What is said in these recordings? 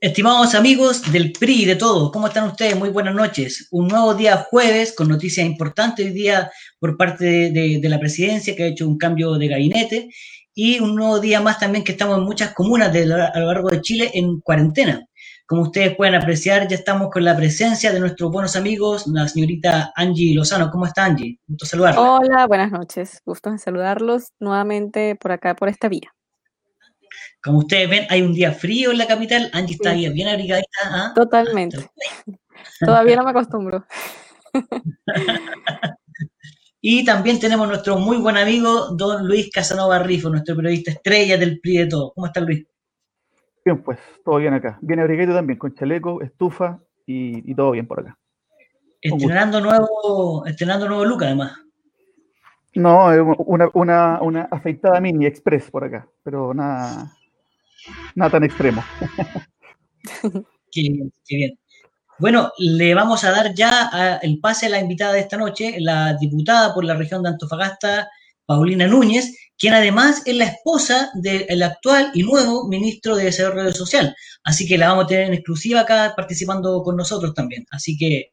Estimados amigos del PRI de todos, ¿cómo están ustedes? Muy buenas noches. Un nuevo día jueves con noticias importantes hoy día por parte de, la presidencia que ha hecho un cambio de gabinete y un nuevo día más también que estamos en muchas comunas de, a lo largo de Chile en cuarentena. Como ustedes pueden apreciar, ya estamos con la presencia de nuestros buenos amigos, la señorita Angie Lozano. ¿Cómo está Angie? Gusto saludarla. Hola, buenas noches. Gusto en saludarlos nuevamente por acá, por esta vía. Como ustedes ven, hay un día frío en la capital. Angie está bien abrigadita. ¿ah? Totalmente. Todavía no me acostumbro. y también tenemos nuestro muy buen amigo, don Luis Casanova Rifo, nuestro periodista estrella del PRI de todo. ¿Cómo está Luis? Bien, pues, todo bien acá. Bien abrigadito también, con chaleco, estufa y, todo bien por acá. Estrenando nuevo, estrenando nuevo look además. No, una, una, una afeitada mini express por acá, pero nada, nada tan extremo. qué bien, qué bien. Bueno, le vamos a dar ya el pase a la invitada de esta noche, la diputada por la región de Antofagasta, Paulina Núñez, quien además es la esposa del actual y nuevo ministro de Desarrollo Social. Así que la vamos a tener en exclusiva acá participando con nosotros también. Así que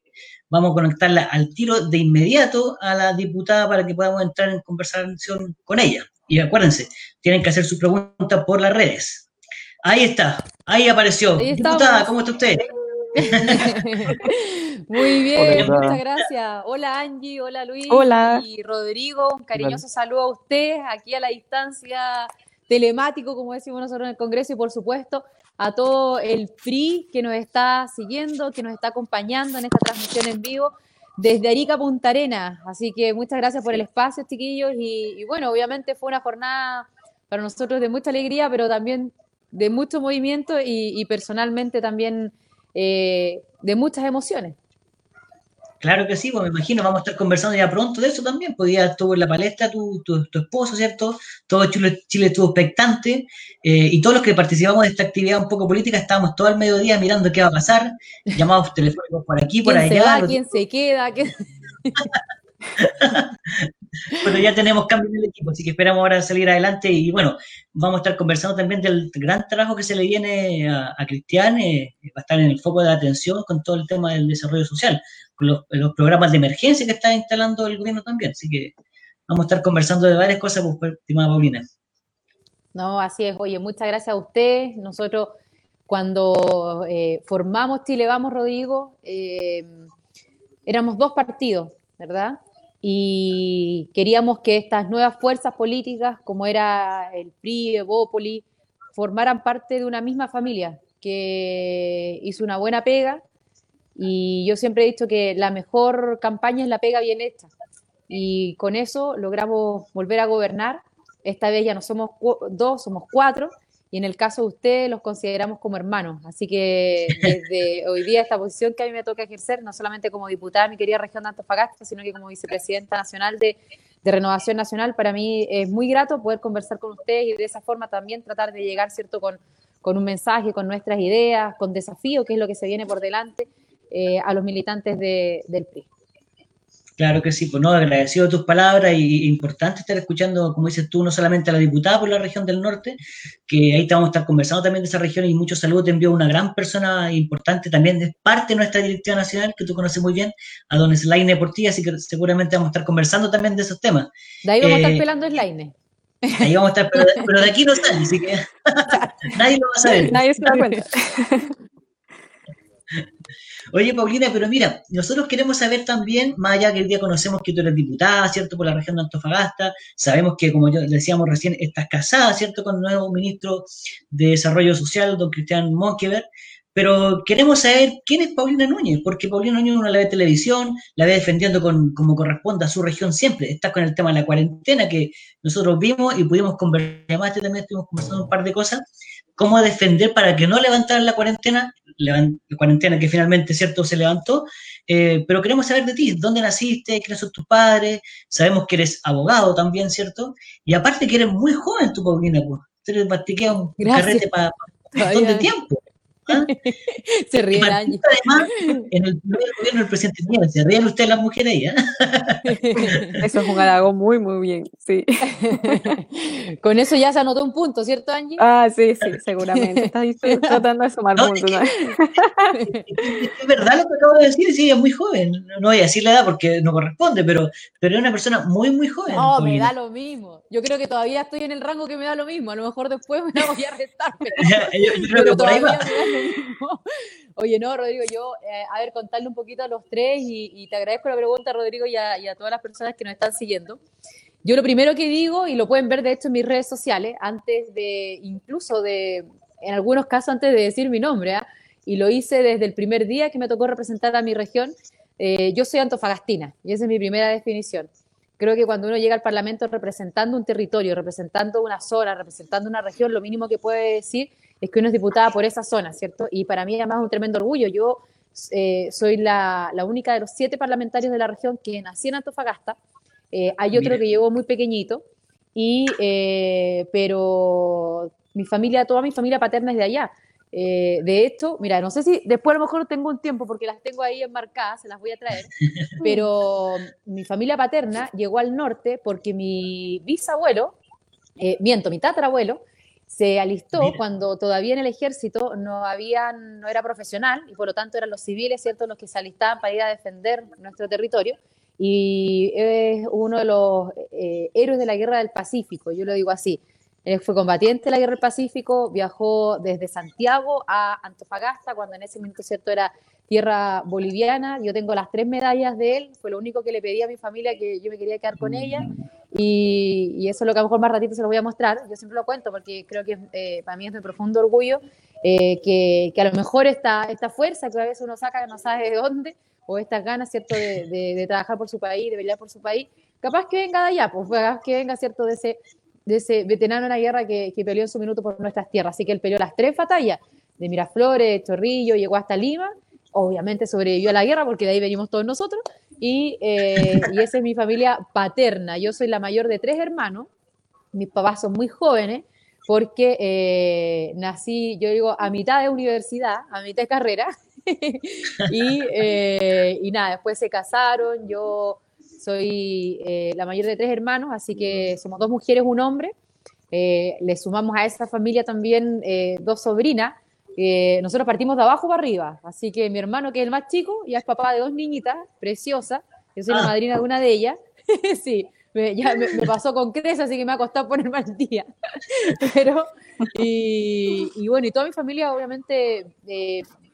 vamos a conectarla al tiro de inmediato a la diputada para que podamos entrar en conversación con ella. Y acuérdense, tienen que hacer su pregunta por las redes. Ahí está, ahí apareció. Diputada, ¿cómo está usted? Muy bien, muchas gracias. Hola Angie, hola Luis hola. y Rodrigo. Un cariñoso saludo a usted aquí a la distancia telemático, como decimos nosotros en el Congreso, y por supuesto a todo el PRI que nos está siguiendo, que nos está acompañando en esta transmisión en vivo desde Arica Punta Arena. Así que muchas gracias por el espacio, chiquillos. Y, y bueno, obviamente fue una jornada para nosotros de mucha alegría, pero también de mucho movimiento y, personalmente también eh, de muchas emociones. Claro que sí, pues me imagino, vamos a estar conversando ya pronto de eso también, pues ya estuvo en la palestra tu, tu, esposo, ¿cierto? Todo Chile, Chile estuvo expectante eh, y todos los que participamos de esta actividad un poco política estábamos todo el mediodía mirando qué va a pasar, llamados telefónicos por aquí, por allá. ¿Quién se va? ¿Quién se queda? bueno, ya tenemos cambio en el equipo, así que esperamos ahora salir adelante y bueno, vamos a estar conversando también del gran trabajo que se le viene a, Cristian, eh, va a estar en el foco de atención con todo el tema del desarrollo social, con los, programas de emergencia que está instalando el gobierno también, así que vamos a estar conversando de varias cosas, pues, estimada Paulina. No, así es. Oye, muchas gracias a usted. Nosotros, cuando eh, formamos Chile Vamos, Rodrigo, eh, éramos dos partidos, ¿verdad? Y queríamos que estas nuevas fuerzas políticas, como era el PRI, Evópoli, formaran parte de una misma familia que hizo una buena pega. Y yo siempre he dicho que la mejor campaña es la pega bien hecha. Y con eso logramos volver a gobernar. Esta vez ya no somos dos, somos cuatro y en el caso de ustedes los consideramos como hermanos. Así que desde hoy día esta posición que a mí me toca ejercer, no solamente como diputada de mi querida región de Antofagasta, sino que como vicepresidenta nacional de, Renovación Nacional, para mí es muy grato poder conversar con ustedes y de esa forma también tratar de llegar, ¿cierto?, con, con un mensaje, con nuestras ideas, con desafío, que es lo que se viene por delante, eh, a los militantes del PRI. Claro que sí, pues no, agradecido tus palabras y importante estar escuchando, como dices tú, no solamente a la diputada por la región del norte, que ahí te vamos a estar conversando también de esa región y muchos saludos te envío una gran persona importante también de parte de nuestra directiva nacional, que tú conoces muy bien, a don Slaine Portilla, así que seguramente vamos a estar conversando también de esos temas. De ahí vamos a estar eh, pelando Slaine. Ahí vamos a estar, pero de, aquí no sale, así que nadie lo va a saber. Nadie se da cuenta. Oye, Paulina, pero mira, nosotros queremos saber también, más allá que el día conocemos que tú eres diputada, ¿cierto?, por la región de Antofagasta, sabemos que, como yo decíamos recién, estás casada, ¿cierto?, con el nuevo ministro de Desarrollo Social, don Cristian Monkever, pero queremos saber quién es Paulina Núñez, porque Paulina Núñez uno la ve televisión, la ve defendiendo con, como corresponde a su región siempre. Está con el tema de la cuarentena que nosotros vimos y pudimos conversar, además también estuvimos conversando un par de cosas, cómo defender para que no levantaran la cuarentena, cuarentena que finalmente, ¿cierto?, se levantó, eh, pero queremos saber de ti, dónde naciste, quiénes son tus padres, sabemos que eres abogado también, ¿cierto? Y aparte que eres muy joven tu Paulina, pues, tú eres un carrete para bastante tiempo. ¿Ah? Se ríe el Angie. participa además en el primer gobierno del presidente Piñera. Se ríen ustedes las mujeres ahí, ¿ah? Eso es un halago muy, muy bien, sí. Con eso ya se anotó un punto, ¿cierto, Angie? Ah, sí, sí, seguramente. Estás tratando de sumar No, puntos. ¿no? Es verdad lo que acabo de decir, sí, es muy joven. No voy a decir la edad porque no corresponde, pero, pero es una persona muy, muy joven. No, me da lo mismo. Yo creo que todavía estoy en el rango que me da lo mismo. A lo mejor después me la voy a restar, pero, todavía me da lo mismo. Oye, no, Rodrigo, yo, eh, a ver, contarle un poquito a los tres y, y te agradezco la pregunta, Rodrigo, y a, y a todas las personas que nos están siguiendo. Yo lo primero que digo, y lo pueden ver de hecho en mis redes sociales, antes de, incluso de, en algunos casos antes de decir mi nombre, ¿ah? y lo hice desde el primer día que me tocó representar a mi región, eh, yo soy antofagastina, y esa es mi primera definición. Creo que cuando uno llega al Parlamento representando un territorio, representando una zona, representando una región, lo mínimo que puede decir es que uno es diputada por esa zona, ¿cierto? Y para mí además es un tremendo orgullo. Yo eh, soy la, la única de los siete parlamentarios de la región que nací en Antofagasta. Eh, hay otro que llegó muy pequeñito, y, eh, pero mi familia, toda mi familia paterna es de allá. Eh, de hecho, mira, no sé si después a lo mejor tengo un tiempo porque las tengo ahí enmarcadas, se las voy a traer, pero mi familia paterna llegó al norte porque mi bisabuelo, eh, miento, mi tatarabuelo, se alistó Mira. cuando todavía en el ejército no habían, no era profesional y por lo tanto eran los civiles, ¿cierto?, los que se alistaban para ir a defender nuestro territorio y es uno de los eh, héroes de la guerra del Pacífico, yo lo digo así. Él fue combatiente de la guerra del Pacífico, viajó desde Santiago a Antofagasta, cuando en ese momento cierto era tierra boliviana. Yo tengo las tres medallas de él, fue lo único que le pedí a mi familia que yo me quería quedar con ella. Y, y eso es lo que a lo mejor más ratito se lo voy a mostrar. Yo siempre lo cuento porque creo que eh, para mí es de profundo orgullo eh, que, que, a lo mejor esta, esta fuerza que a veces uno saca que no sabe de dónde, o estas ganas, ¿cierto?, de, de, de trabajar por su país, de pelear por su país, capaz que venga de allá, pues capaz que venga, ¿cierto?, de ese, de ese veterano en la guerra que, que, peleó en su minuto por nuestras tierras. Así que él peleó las tres batallas, de Miraflores, Chorrillo, llegó hasta Lima, obviamente sobrevivió a la guerra porque de ahí venimos todos nosotros, y, eh, y esa es mi familia paterna. Yo soy la mayor de tres hermanos, mis papás son muy jóvenes, porque eh, nací, yo digo, a mitad de universidad, a mitad de carrera, y, eh, y, nada, después se casaron, yo soy eh, la mayor de tres hermanos, así que somos dos mujeres, un hombre, eh, le sumamos a esa familia también eh, dos sobrinas, nosotros partimos de abajo para arriba, así que mi hermano, que es el más chico, ya es papá de dos niñitas preciosas, yo soy ah. la madrina de una de ellas, sí, me, ya me, me, pasó con creces, así que me ha costado ponerme al día. Pero, y, y, bueno, y toda mi familia, obviamente,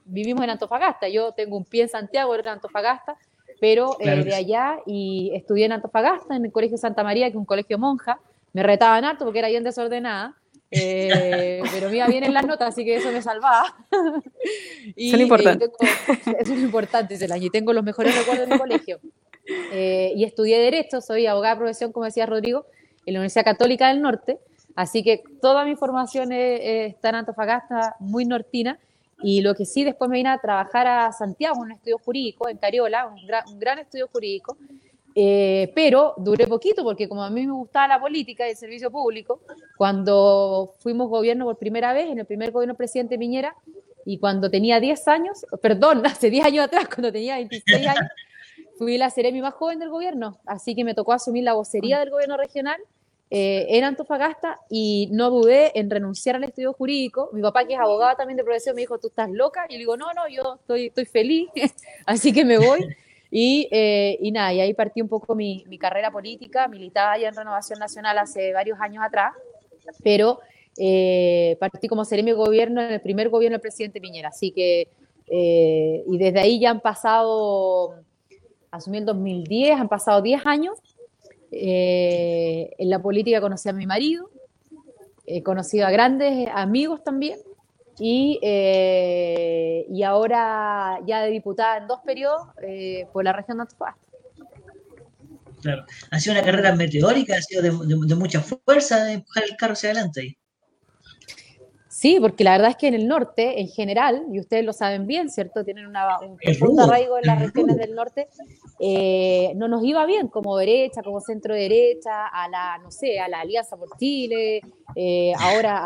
vivimos en Antofagasta. Yo tengo un pie en Santiago, otro en Antofagasta, pero claro. eh, de allá y estudié en Antofagasta, en el Colegio Santa María, que es un colegio monja. Me retaban harto porque era bien desordenada. Eh, pero me iba bien en las notas, así que eso me salvaba. y, Son importantes. Tengo, eso es importante, y tengo los mejores recuerdos del colegio. Eh, y estudié Derecho, soy abogada de profesión, como decía Rodrigo, en la Universidad Católica del Norte, así que toda mi formación es, está en Antofagasta, muy nortina, y lo que sí, después me vine a trabajar a Santiago, un estudio jurídico, en Cariola, un gran, un gran estudio jurídico, eh, pero duré poquito, porque como a mí me gustaba la política y el servicio público, cuando fuimos gobierno por primera vez, en el primer gobierno presidente Piñera, y cuando tenía 10 años, perdón, hace 10 años atrás, cuando tenía 26 años, fui la seremi más joven del gobierno, así que me tocó asumir la vocería del gobierno regional eh, en Antofagasta y no dudé en renunciar al estudio jurídico. Mi papá, que es abogado también de profesión, me dijo, ¿tú estás loca? Y yo le digo, no, no, yo estoy, estoy feliz, así que me voy. Y, eh, y, nada, y ahí partí un poco mi, mi, carrera política, militaba ya en Renovación Nacional hace varios años atrás, pero eh, partí como seremi gobierno en el primer gobierno del presidente Piñera, así que, eh, y desde ahí ya han pasado asumí en 2010, han pasado 10 años. Eh, en la política conocí a mi marido, he conocido a grandes amigos también, y, eh, y ahora ya de diputada en dos periodos eh, por la región de Antofagasta. Claro, ha sido una carrera meteórica, ha sido de, de, de mucha fuerza de empujar el carro hacia adelante. Sí, porque la verdad es que en el norte, en general, y ustedes lo saben bien, ¿cierto? Tienen una, un profundo arraigo en las regiones del norte, eh, no nos iba bien como derecha, como centro derecha, a la, no sé, a la Alianza por Chile, eh, ahora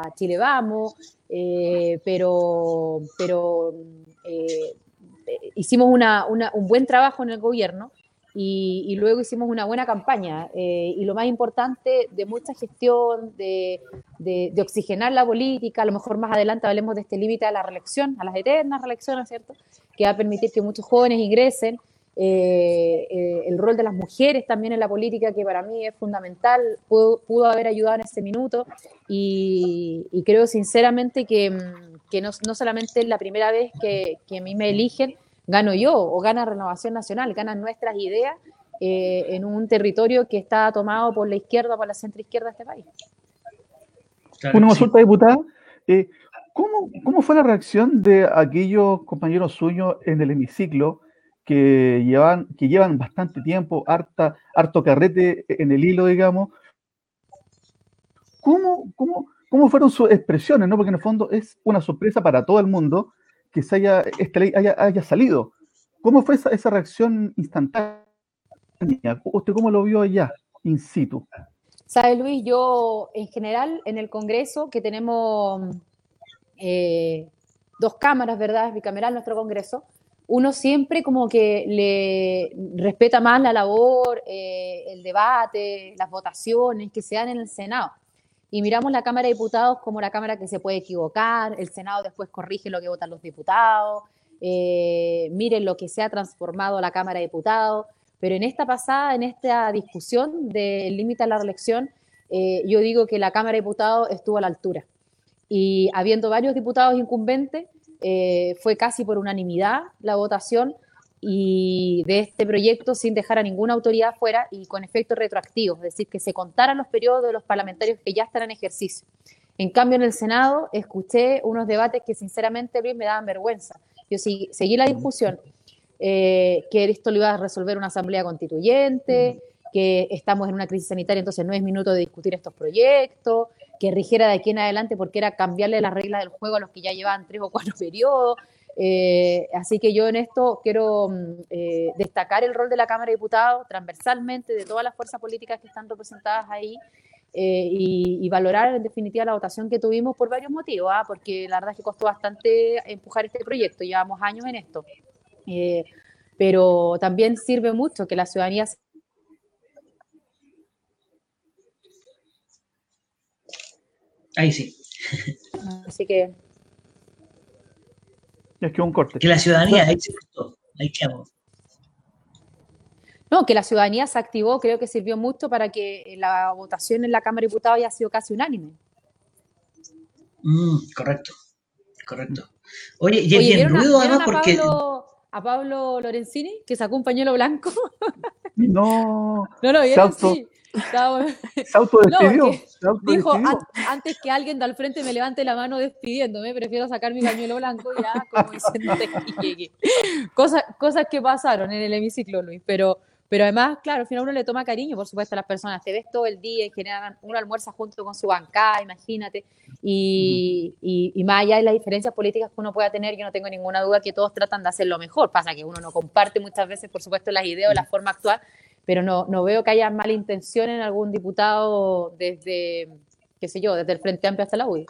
a, Chile Vamos, eh, pero, pero hicimos una, un buen trabajo en el gobierno y, luego hicimos una buena campaña. Eh, y lo más importante, de mucha gestión, de, de, oxigenar la política, a lo mejor más adelante hablemos de este límite a la reelección, a las eternas reelecciones, ¿cierto? Que va a permitir que muchos jóvenes ingresen. Eh, eh, el rol de las mujeres también en la política, que para mí es fundamental, pudo, pudo haber ayudado en ese minuto. Y, creo sinceramente que, que no, no, solamente es la primera vez que, que a mí me eligen, gano yo o gana Renovación Nacional, ganan nuestras ideas eh, en un territorio que está tomado por la izquierda, por la centroizquierda de este país. Una consulta, diputada. Eh, ¿cómo, fue la reacción de aquellos compañeros suyos en el hemiciclo que llevan, que llevan bastante tiempo, harta, harto carrete en el hilo, digamos? ¿Cómo, cómo, cómo fueron sus expresiones? ¿no? Porque en el fondo es una sorpresa para todo el mundo que se haya, esta ley haya, salido. ¿Cómo fue esa, reacción instantánea? ¿Usted cómo lo vio allá, in situ? Sabe, Luis, yo en general en el Congreso, que tenemos eh, dos cámaras, ¿verdad? Es bicameral nuestro Congreso, uno siempre como que le respeta más la labor, eh, el debate, las votaciones que se dan en el Senado y miramos la Cámara de Diputados como la Cámara que se puede equivocar, el Senado después corrige lo que votan los diputados, eh, miren lo que se ha transformado la Cámara de Diputados, pero en esta pasada, en esta discusión del límite a la reelección, eh, yo digo que la Cámara de Diputados estuvo a la altura. Y habiendo varios diputados incumbentes, eh, fue casi por unanimidad la votación y de este proyecto sin dejar a ninguna autoridad fuera y con efectos retroactivos, es decir, que se contaran los periodos de los parlamentarios que ya están en ejercicio. En cambio, en el Senado escuché unos debates que sinceramente, Luis, me daban vergüenza. Yo seguí la discusión, eh, que esto lo iba a resolver una asamblea constituyente, que estamos en una crisis sanitaria, entonces no es minuto de discutir estos proyectos, que rigiera de aquí en adelante porque era cambiarle las reglas del juego a los que ya llevaban tres o cuatro periodos. Eh, así que yo en esto quiero mm, eh, destacar el rol de la Cámara de Diputados transversalmente de todas las fuerzas políticas que están representadas ahí eh, y, valorar en definitiva la votación que tuvimos por varios motivos, ¿ah? porque la verdad es que costó bastante empujar este proyecto, llevamos años en esto, pero también sirve mucho que la ciudadanía... Ahí sí. Así que es que un corte. Que la ciudadanía, ahí se ahí No, que la ciudadanía se activó, creo que sirvió mucho para que la votación en la Cámara de Diputados haya sido casi unánime. Mm, correcto, correcto. Oye, y es bien ruido además porque... a Pablo Lorenzini, que sacó un pañuelo blanco. No. No, no, vieron, sí. Se autodespidió. dijo, antes que alguien de al frente me levante la mano despidiéndome, prefiero sacar mi pañuelo blanco ya, como diciendo que. Cosas, cosas que pasaron en el hemiciclo, Luis, pero, pero además, claro, al final uno le toma cariño, por supuesto, a las personas. Te ves todo el día y generan, uno almuerza junto con su bancada, imagínate. Y, y, más allá de las diferencias políticas que uno pueda tener, yo no tengo ninguna duda que todos tratan de hacer lo mejor. Pasa que uno no comparte muchas veces, por supuesto, las ideas o la forma actual, pero no, no veo que haya mala intención en algún diputado desde, qué sé yo, desde el Frente Amplio hasta la UDI.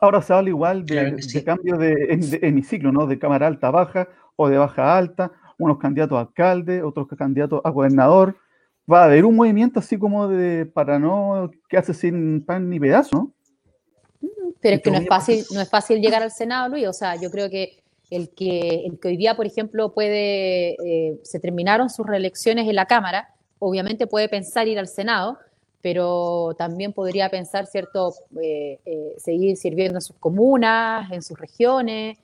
Ahora se habla igual de, cambio de, hemiciclo, ¿no? De cámara alta baja o de baja alta, unos candidatos a alcalde, otros candidatos a gobernador. Va a haber un movimiento así como de para no quedarse sin pan ni pedazo, ¿no? Pero es que no es fácil, no es fácil llegar al Senado, Luis. O sea, yo creo que el que, el que hoy día, por ejemplo, puede, eh, se terminaron sus reelecciones en la Cámara, obviamente puede pensar ir al Senado, pero también podría pensar, ¿cierto?, eh, eh, seguir sirviendo en sus comunas, en sus regiones,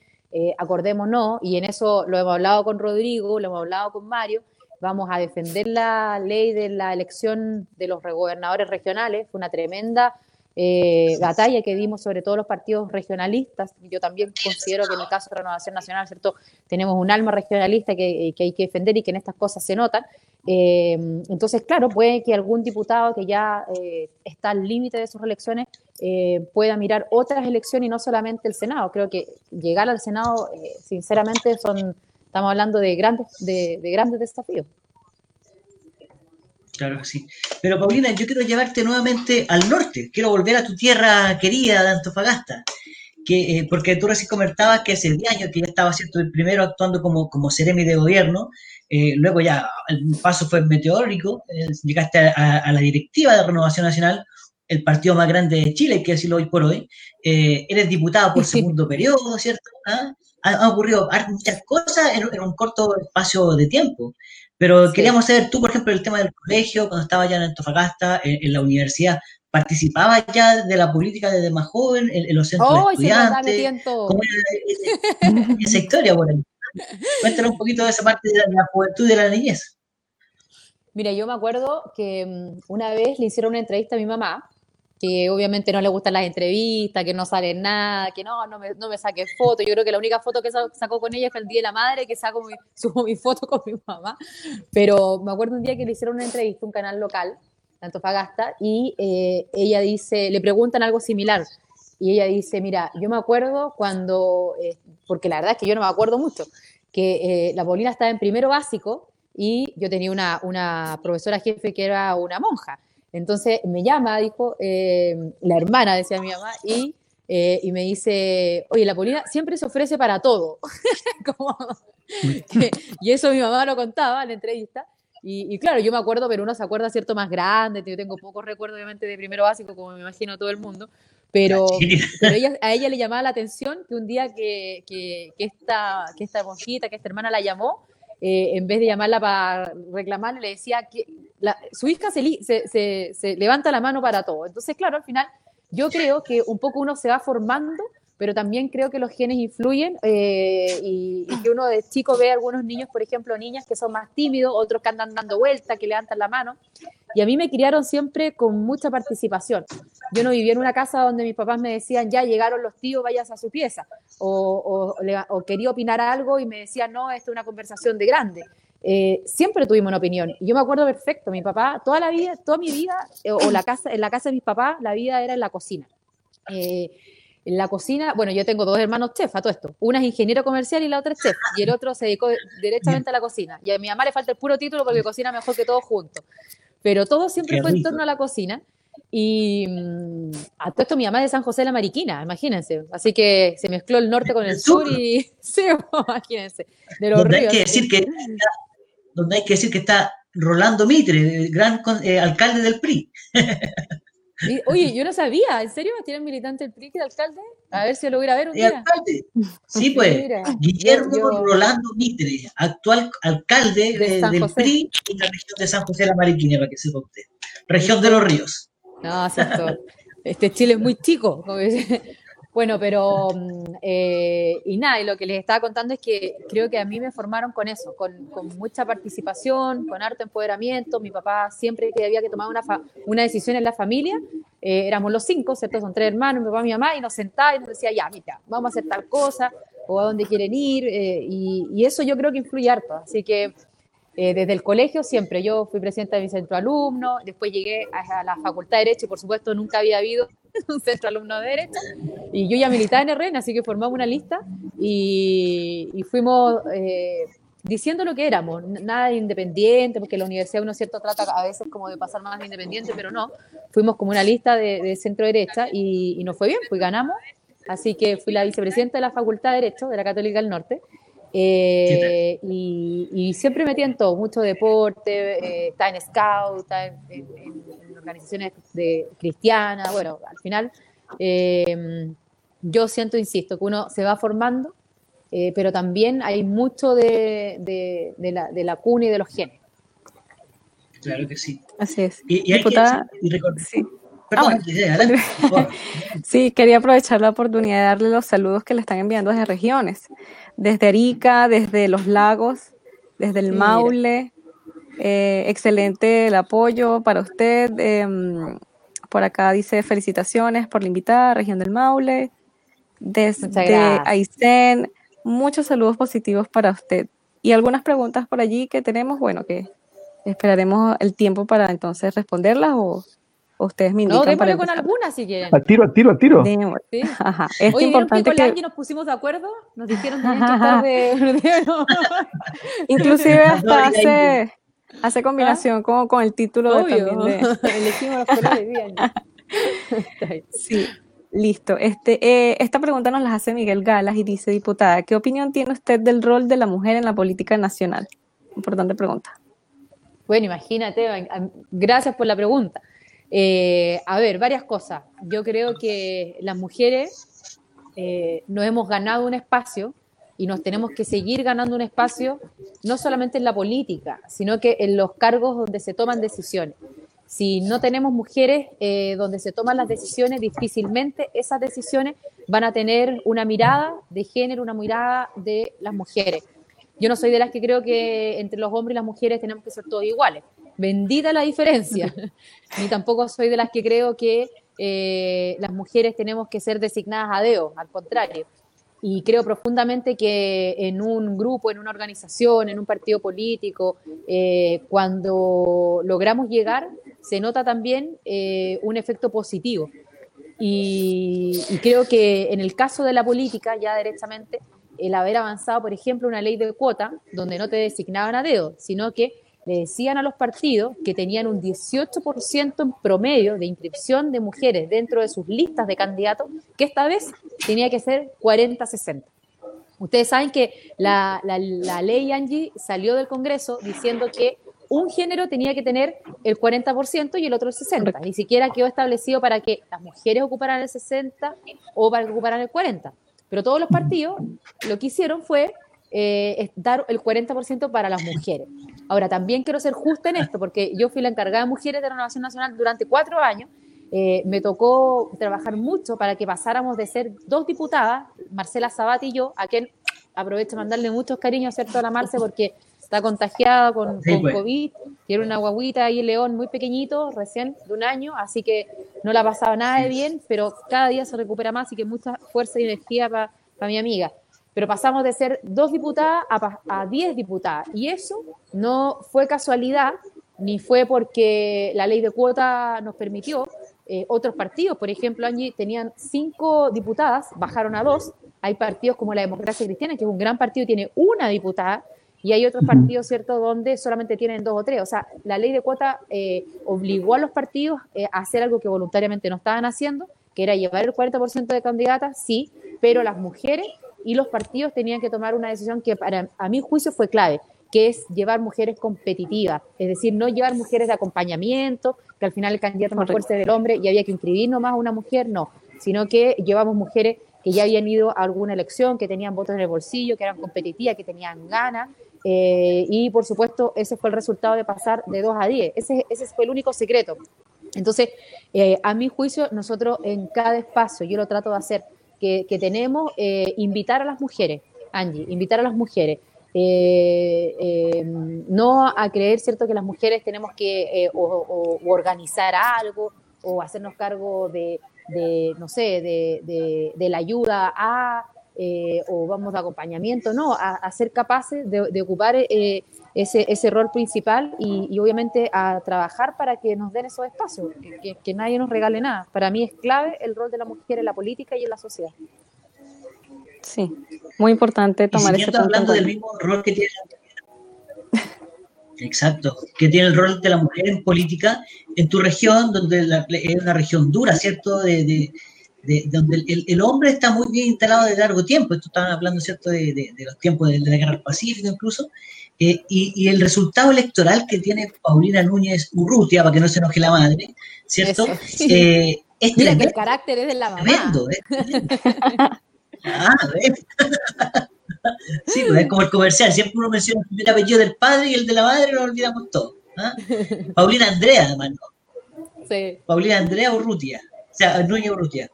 acordémonos, y en eso lo hemos hablado con Rodrigo, lo hemos hablado con Mario, vamos a defender la ley de la elección de los gobernadores regionales, fue una tremenda eh, batalla que dimos sobre todo los partidos regionalistas. Yo también considero que en el caso de Renovación Nacional, ¿cierto? Tenemos un alma regionalista que, hay que defender y que en estas cosas se notan. Eh, entonces, claro, puede que algún diputado que ya eh, está al límite de sus elecciones eh, pueda mirar otras elecciones y no solamente el Senado. Creo que llegar al Senado, eh, sinceramente, son, estamos hablando de grandes, de, grandes desafíos. Claro que sí. Pero Paulina, yo quiero llevarte nuevamente al norte. Quiero volver a tu tierra querida de Antofagasta. Que, eh, porque tú recién comentabas que hace 10 años que ya estaba ¿cierto? primero actuando como, como seremi de gobierno, luego ya el paso fue meteórico, llegaste a, la directiva de Renovación Nacional, el partido más grande de Chile, hay que decirlo hoy por hoy. Eh, eres diputado por segundo periodo, ¿cierto? ¿Ah? Han, ocurrido muchas cosas en, un corto espacio de tiempo. Pero queríamos saber, tú, por ejemplo, el tema del colegio, cuando estaba ya en Antofagasta, en, la universidad, ¿participabas ya de la política desde más joven, en, los centros de estudiantes? ¿Cómo era esa historia por ahí? Cuéntanos un poquito de esa parte de la juventud y de la niñez. Mira, yo me acuerdo que mm, una vez le hicieron una entrevista a mi mamá que obviamente no le gustan las entrevistas, que no sale nada, que no, no me, no me saque fotos. Yo creo que la única foto que sacó con ella fue el Día de la Madre, que saco mi, subo mi foto con mi mamá. Pero me acuerdo un día que le hicieron una entrevista a un canal local, Antofagasta, y eh, ella dice, le preguntan algo similar. Y ella dice, mira, yo me acuerdo cuando, eh, porque la verdad es que yo no me acuerdo mucho, que eh, la Paulina estaba en primero básico y yo tenía una, una profesora jefe que era una monja. Entonces me llama, dijo, eh, la hermana, decía mi mamá, y, eh, y, me dice, oye, la Polina siempre se ofrece para todo. y eso mi mamá lo contaba en la entrevista. Y, claro, yo me acuerdo, pero uno se acuerda, ¿cierto?, más grande. Yo tengo pocos recuerdos, obviamente, de primero básico, como me imagino todo el mundo. Pero, a ella le llamaba la atención que un día que, que, que esta, que esta monjita, que esta hermana la llamó, eh, en vez de llamarla para reclamarle, le decía que su hija se, se, levanta la mano para todo. Entonces, claro, al final yo creo que un poco uno se va formando pero también creo que los genes influyen eh, y, que uno de chico ve a algunos niños, por ejemplo, niñas que son más tímidos, otros que andan dando vueltas, que levantan la mano. Y a mí me criaron siempre con mucha participación. Yo no vivía en una casa donde mis papás me decían, ya llegaron los tíos, vayas a su pieza. O, o, quería opinar algo y me decían, no, esto es una conversación de grande. Eh, siempre tuvimos una opinión. Y yo me acuerdo perfecto, mi papá, toda la vida, toda mi vida, eh, o la casa, en la casa de mis papás, la vida era en la cocina. Eh, en la cocina, bueno, yo tengo dos hermanos chef a todo esto. Una es ingeniero comercial y la otra es chef. Y el otro se dedicó directamente a la cocina. Y a mi mamá le falta el puro título porque cocina mejor que todos juntos. Pero todo siempre fue en torno a la cocina. Y mm, a todo esto mi mamá es de San José de la Mariquina, imagínense. Así que se mezcló el norte con el, sur y sí, imagínense. De los donde Hay que decir que, donde hay que decir que está Rolando Mitre, el gran eh, alcalde del PRI. oye, yo no sabía, ¿en serio tienen militante el PRI que alcalde? A ver si lo voy a ver un día. Alcalde. Sí, pues, Guillermo Rolando Mitre, actual alcalde del PRI en la región de San José de la Mariquina, para que sepa usted. Región de los Ríos. No, exacto. Este Chile es muy chico. Bueno, pero, mm, eh, y nada, y lo que les estaba contando es que creo que a mí me formaron con eso, con, mucha participación, con harto empoderamiento. Mi papá siempre que había que tomar una, una decisión en la familia, eh, éramos los cinco, ¿cierto? Son tres hermanos, mi papá mi mamá, y nos sentaba y nos decía, ya, mira, vamos a hacer tal cosa, o a dónde quieren ir, eh, y, y, eso yo creo que influye harto. Así que desde el colegio siempre, yo fui presidenta de mi centro alumno, después llegué a, la Facultad de Derecho y por supuesto nunca había habido un centro alumno de Derecho, y yo ya militaba en RN, así que formamos una lista y, fuimos eh, diciendo lo que éramos, nada de independiente, porque la universidad uno cierto trata a veces como de pasar más de independiente, pero no, fuimos como una lista de, centro derecha y, y nos fue bien, pues ganamos, así que fui la vicepresidenta de la Facultad de Derecho de la Católica del Norte eh, y, siempre me tiento mucho deporte, eh, está en scout, está en, organizaciones de cristianas, bueno, al final eh, yo siento, insisto, que uno se va formando, pero también hay mucho de, de, la, de la cuna y de los genes. Claro que sí. Así es. Y, Diputada, sí. Perdón, ah, sí, quería aprovechar la oportunidad de darle los saludos que le están enviando desde regiones desde Arica, desde los lagos, desde el Maule. Eh, excelente el apoyo para usted. Em, por acá dice felicitaciones por la invitada, región del Maule. Desde Aysén, muchos saludos positivos para usted. Y algunas preguntas por allí que tenemos, bueno, que esperaremos el tiempo para entonces responderlas o, ustedes me indican. No, démosle con alguna si quieren. Al tiro, al tiro, al tiro. ¿Sí? Ajá. Es Oye, importante que con que... nos pusimos de acuerdo? Nos dijeron que de... Inclusive hasta hace, hace combinación ¿Ah? como con el título Obvio. de también de... Elegimos los colores bien. sí. Listo. Este, eh, esta pregunta nos la hace Miguel Galas y dice, diputada, ¿qué opinión tiene usted del rol de la mujer en la política nacional? Importante pregunta. Bueno, imagínate, gracias por la pregunta. Eh, a ver, varias cosas. Yo creo que las mujeres eh, nos hemos ganado un espacio y nos tenemos que seguir ganando un espacio, no solamente en la política, sino que en los cargos donde se toman decisiones. Si no tenemos mujeres eh, donde se toman las decisiones, difícilmente esas decisiones van a tener una mirada de género, una mirada de las mujeres. Yo no soy de las que creo que entre los hombres y las mujeres tenemos que ser todos iguales. Bendita la diferencia. Ni tampoco soy de las que creo que eh, las mujeres tenemos que ser designadas a dedo, al contrario. Y creo profundamente que en un grupo, en una organización, en un partido político, eh, cuando logramos llegar, se nota también eh, un efecto positivo. Y, creo que en el caso de la política, ya derechamente, el haber avanzado, por ejemplo, una ley de cuota, donde no te designaban a dedo, sino que le decían a los partidos que tenían un 18% en promedio de inscripción de mujeres dentro de sus listas de candidatos, que esta vez tenía que ser 40-60. Ustedes saben que la, la, ley Angie salió del Congreso diciendo que un género tenía que tener el 40% y el otro el 60%. Ni siquiera quedó establecido para que las mujeres ocuparan el 60% o para que ocuparan el 40%. Pero todos los partidos lo que hicieron fue eh, dar el 40% para las mujeres. Ahora, también quiero ser justa en esto, porque yo fui la encargada de mujeres de Renovación Nacional durante cuatro años. Eh, me tocó trabajar mucho para que pasáramos de ser dos diputadas, Marcela Sabat y yo, a quien aprovecho mandarle muchos cariños, ¿cierto? A la Marce, porque está contagiada con, pues. COVID, tiene una guaguita ahí, León, muy pequeñito, recién de un año, así que no la ha pasado nada de bien, pero cada día se recupera más, y que mucha fuerza y energía para mi amiga pero pasamos de ser dos diputadas a, diez diputadas. Y eso no fue casualidad, ni fue porque la ley de cuota nos permitió. Eh, otros partidos, por ejemplo, Angie, tenían cinco diputadas, bajaron a dos. Hay partidos como la Democracia Cristiana, que es un gran partido, tiene una diputada, y hay otros partidos, ¿cierto?, donde solamente tienen dos o tres. O sea, la ley de cuota eh, obligó a los partidos eh, a hacer algo que voluntariamente no estaban haciendo, que era llevar el 40% de candidatas, sí, pero las mujeres y los partidos tenían que tomar una decisión que para a mi juicio fue clave, que es llevar mujeres competitivas, es decir, no llevar mujeres de acompañamiento, que al final el candidato más fuerte del hombre y había que inscribir nomás a una mujer, no, sino que llevamos mujeres que ya habían ido a alguna elección, que tenían votos en el bolsillo, que eran competitivas, que tenían ganas, eh, y por supuesto ese fue el resultado de pasar de 2 a 10, ese, ese fue el único secreto. Entonces, eh, a mi juicio, nosotros en cada espacio, yo lo trato de hacer, que, tenemos, eh, invitar a las mujeres, Angie, invitar a las mujeres. No a creer, ¿cierto?, que las mujeres tenemos que organizar algo o hacernos cargo de, no sé, de, la ayuda a, o vamos de acompañamiento, no, a, ser capaces de, ocupar ese, ese rol principal y, obviamente a trabajar para que nos den esos espacios, que, nadie nos regale nada. Para mí es clave el rol de la mujer en la política y en la sociedad. Sí, muy importante tomar ese hablando del mismo rol que tiene Exacto, que tiene el rol de la mujer en política en tu región, donde es una región dura, ¿cierto? De, donde el, hombre está muy bien instalado de largo tiempo. Esto estaban hablando, ¿cierto?, de, los tiempos de, la Guerra del Pacífico incluso. Eh, y, el resultado electoral que tiene Paulina Núñez Urrutia, para que no se enoje la madre, ¿cierto? Eh, es Mira que el carácter es de la mamá. Tremendo, ¿eh? ah, sí, pues es como el comercial, siempre uno menciona el apellido del padre y el de la madre lo olvidamos todo. ¿ah? Paulina Andrea, además, ¿no? Sí. Paulina Andrea Urrutia, o sea, Núñez Urrutia.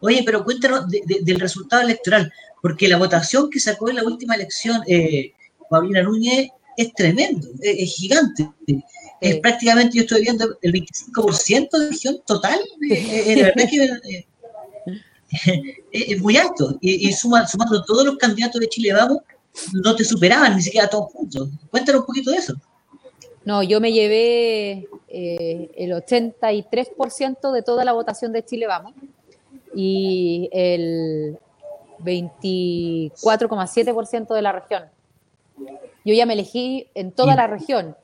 Oye, pero cuéntanos del resultado electoral, porque la votación que sacó en la última elección, eh, Paulina Núñez es tremendo, es, gigante. Es prácticamente, yo estoy viendo el 25% de región total, es, verdad que es, muy alto. Y, sumando todos los candidatos de Chile Vamos, no te superaban ni siquiera todos juntos. Cuéntanos un poquito de eso. No, yo me llevé eh, el 83% de toda la votación de Chile Vamos y el 24,7% de la región. Yo ya me elegí en toda la región.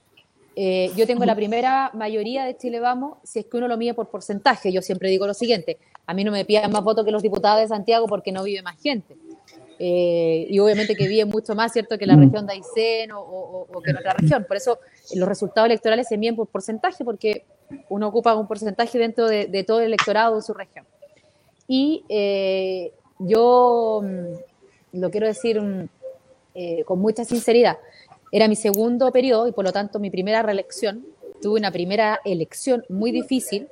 Eh, yo tengo la primera mayoría de Chile Vamos si es que uno lo mide por porcentaje. Yo siempre digo lo siguiente, a mí no me piden más votos que los diputados de Santiago porque no vive más gente. Eh, y obviamente que vive mucho más, ¿cierto?, que la mm. región de Aysén o, que en otra región. Por eso los resultados electorales se miden por porcentaje, porque uno ocupa un porcentaje dentro de, todo el electorado de su región. Y eh, yo mm, lo quiero decir mm, eh, con mucha sinceridad, era mi segundo periodo y por lo tanto mi primera reelección. Tuve una primera elección muy difícil,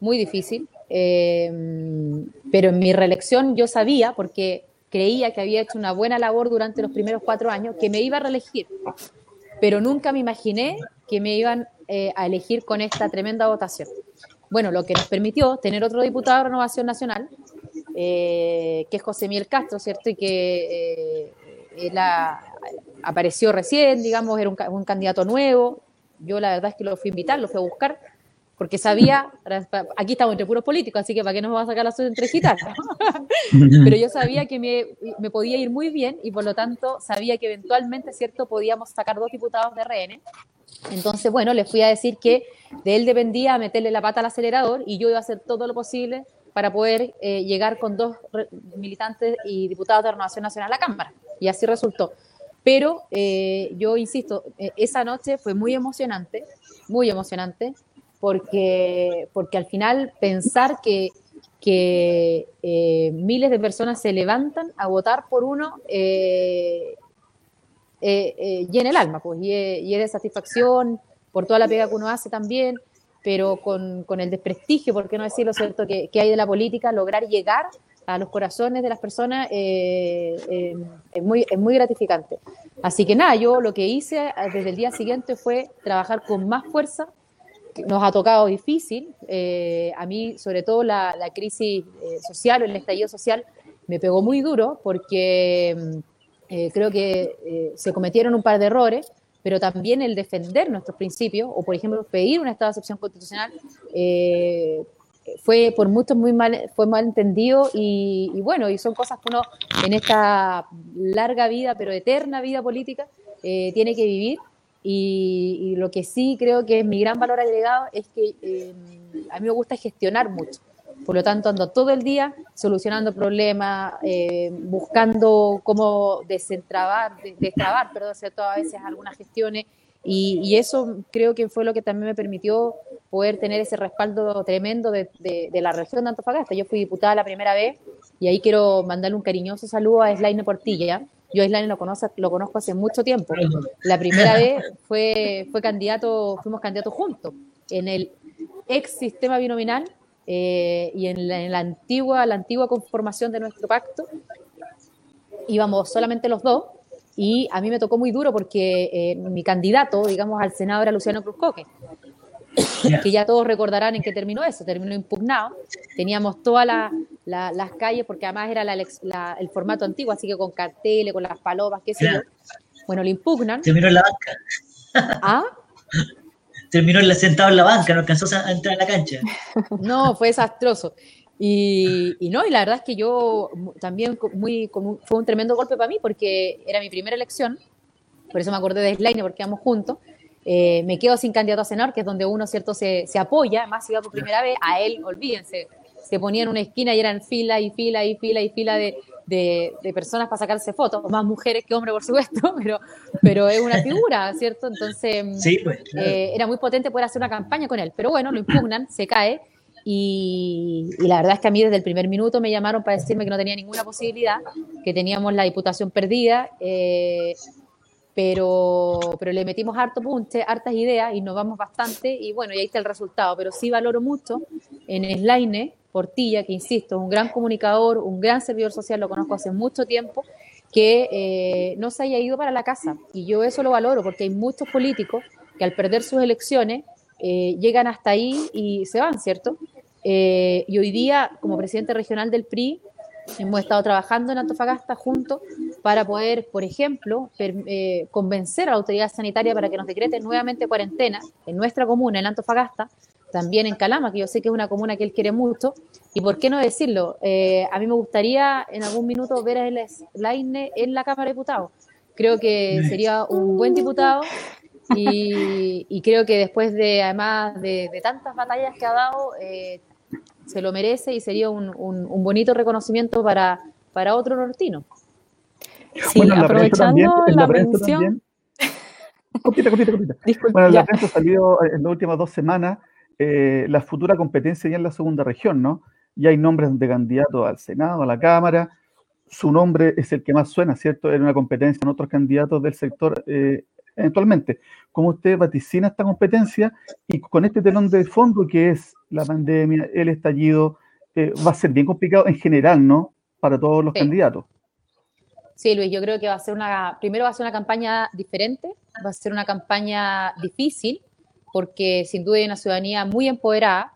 muy difícil, pero en mi reelección yo sabía, porque creía que había hecho una buena labor durante los primeros cuatro años, que me iba a reelegir, pero nunca me imaginé que me iban eh, a elegir con esta tremenda votación. Bueno, lo que nos permitió tener otro diputado de Renovación Nacional, eh, que es José Miguel Castro, ¿cierto? Y que eh, apareció recién, digamos, era un candidato nuevo. Yo la verdad es que lo fui a invitar, lo fui a buscar, porque sabía, aquí estamos entre puros políticos, así que para qué nos vamos a sacar la suerte entre gitanos. Pero yo sabía que me, me, podía ir muy bien y por lo tanto sabía que eventualmente, ¿cierto?, podíamos sacar dos diputados de RN. Entonces, bueno, les fui a decir que de él dependía meterle la pata al acelerador y yo iba a hacer todo lo posible para poder eh, llegar con dos militantes y diputados de Renovación Nacional a la Cámara. Y así resultó. Pero eh, yo insisto, eh, esa noche fue muy emocionante, muy emocionante porque, porque al final pensar que, que eh, miles de personas se levantan a votar por uno eh, eh, llena el alma, pues, y, es de satisfacción por toda la pega que uno hace también, pero con, con el desprestigio, por qué no decirlo cierto, que, que, hay de la política, lograr llegar a los corazones de las personas es, muy, es muy gratificante. Así que nada, yo lo que hice desde el día siguiente fue trabajar con más fuerza nos ha tocado difícil. Eh, a mí, sobre todo, la, crisis eh, social o el estallido social me pegó muy duro porque mm, eh, creo que se cometieron un par de errores, pero también el defender nuestros principios o, por ejemplo, pedir un estado de excepción constitucional fue por muchos muy mal, fue mal entendido y, y, bueno, y son cosas que uno en esta larga vida, pero eterna vida política, tiene que vivir y, lo que sí creo que es mi gran valor agregado es que eh, a mí me gusta gestionar mucho. Por lo tanto, ando todo el día solucionando problemas, eh, buscando cómo desentrabar, destrabar, perdón, ¿cierto? a veces algunas gestiones. Y, eso creo que fue lo que también me permitió poder tener ese respaldo tremendo de, de, la región de Antofagasta. Yo fui diputada la primera vez y ahí quiero mandarle un cariñoso saludo a Slaine Portilla, yo a Islane lo, conozco, lo conozco hace mucho tiempo. La primera vez fue, fue candidato, fuimos candidatos juntos en el ex sistema binominal eh, y en la, antigua, la antigua conformación de nuestro pacto. Íbamos solamente los dos y a mí me tocó muy duro porque eh, mi candidato, digamos, al Senado era Luciano Cruzcoque que ya todos recordarán en qué terminó eso, terminó impugnado. Teníamos todas las calles, porque además era el formato antiguo, así que con carteles, con las palomas, qué sé yo. Bueno, lo impugnan. Terminó en la banca. ¿Ah? Terminó sentado en la banca, no alcanzó a entrar a la cancha. No, fue desastroso. Y, no, y la verdad es que yo también muy, fue un tremendo golpe para mí porque era mi primera elección, por eso me acordé de Slaine porque íbamos juntos, eh, me quedo sin candidato a senador, que es donde uno, ¿cierto?, se, se apoya, más si va por primera vez, a él, olvídense, se ponía en una esquina y eran fila y fila y fila y fila de, de, personas para sacarse fotos, más mujeres que hombres, por supuesto, pero, pero es una figura, ¿cierto? Entonces, pues, eh, era muy potente poder hacer una campaña con él, pero bueno, lo impugnan, se cae, y, y, la verdad es que a mí desde el primer minuto me llamaron para decirme que no tenía ninguna posibilidad, que teníamos la diputación perdida, eh, pero, pero le metimos harto punche, hartas ideas, y nos vamos bastante, y bueno, y ahí está el resultado. Pero sí valoro mucho en Slaine Portilla, que insisto, es un gran comunicador, un gran servidor social, lo conozco hace mucho tiempo, que eh, no se haya ido para la casa. Y yo eso lo valoro, porque hay muchos políticos que al perder sus elecciones eh, llegan hasta ahí y se van, ¿cierto? Eh, y hoy día, como presidente regional del PRI, hemos estado trabajando en Antofagasta juntos para poder, por ejemplo, eh, convencer a la autoridad sanitaria para que nos decreten nuevamente cuarentena en nuestra comuna, en Antofagasta, también en Calama, que yo sé que es una comuna que él quiere mucho, y por qué no decirlo, eh, a mí me gustaría en algún minuto ver a él en la Cámara de Diputados. Creo que sería un buen diputado y, creo que después de, además de, tantas batallas que ha dado, eh, se lo merece y sería un, bonito reconocimiento para, para otro nortino. Sí, aprovechando la, mención. Copita, copita, copita. bueno, la prensa salido en las últimas dos semanas eh, la futura competencia ya en la segunda región, ¿no? Ya hay nombres de candidatos al Senado, a la Cámara. Su nombre es el que más suena, ¿cierto? En una competencia con otros candidatos del sector eh, eventualmente. ¿Cómo usted vaticina esta competencia y con este telón de fondo que es la pandemia, el estallido, eh, va a ser bien complicado en general, ¿no? Para todos los candidatos. Sí, Luis, yo creo que va a ser una, primero va a ser una campaña diferente, va a ser una campaña difícil, porque sin duda hay una ciudadanía muy empoderada.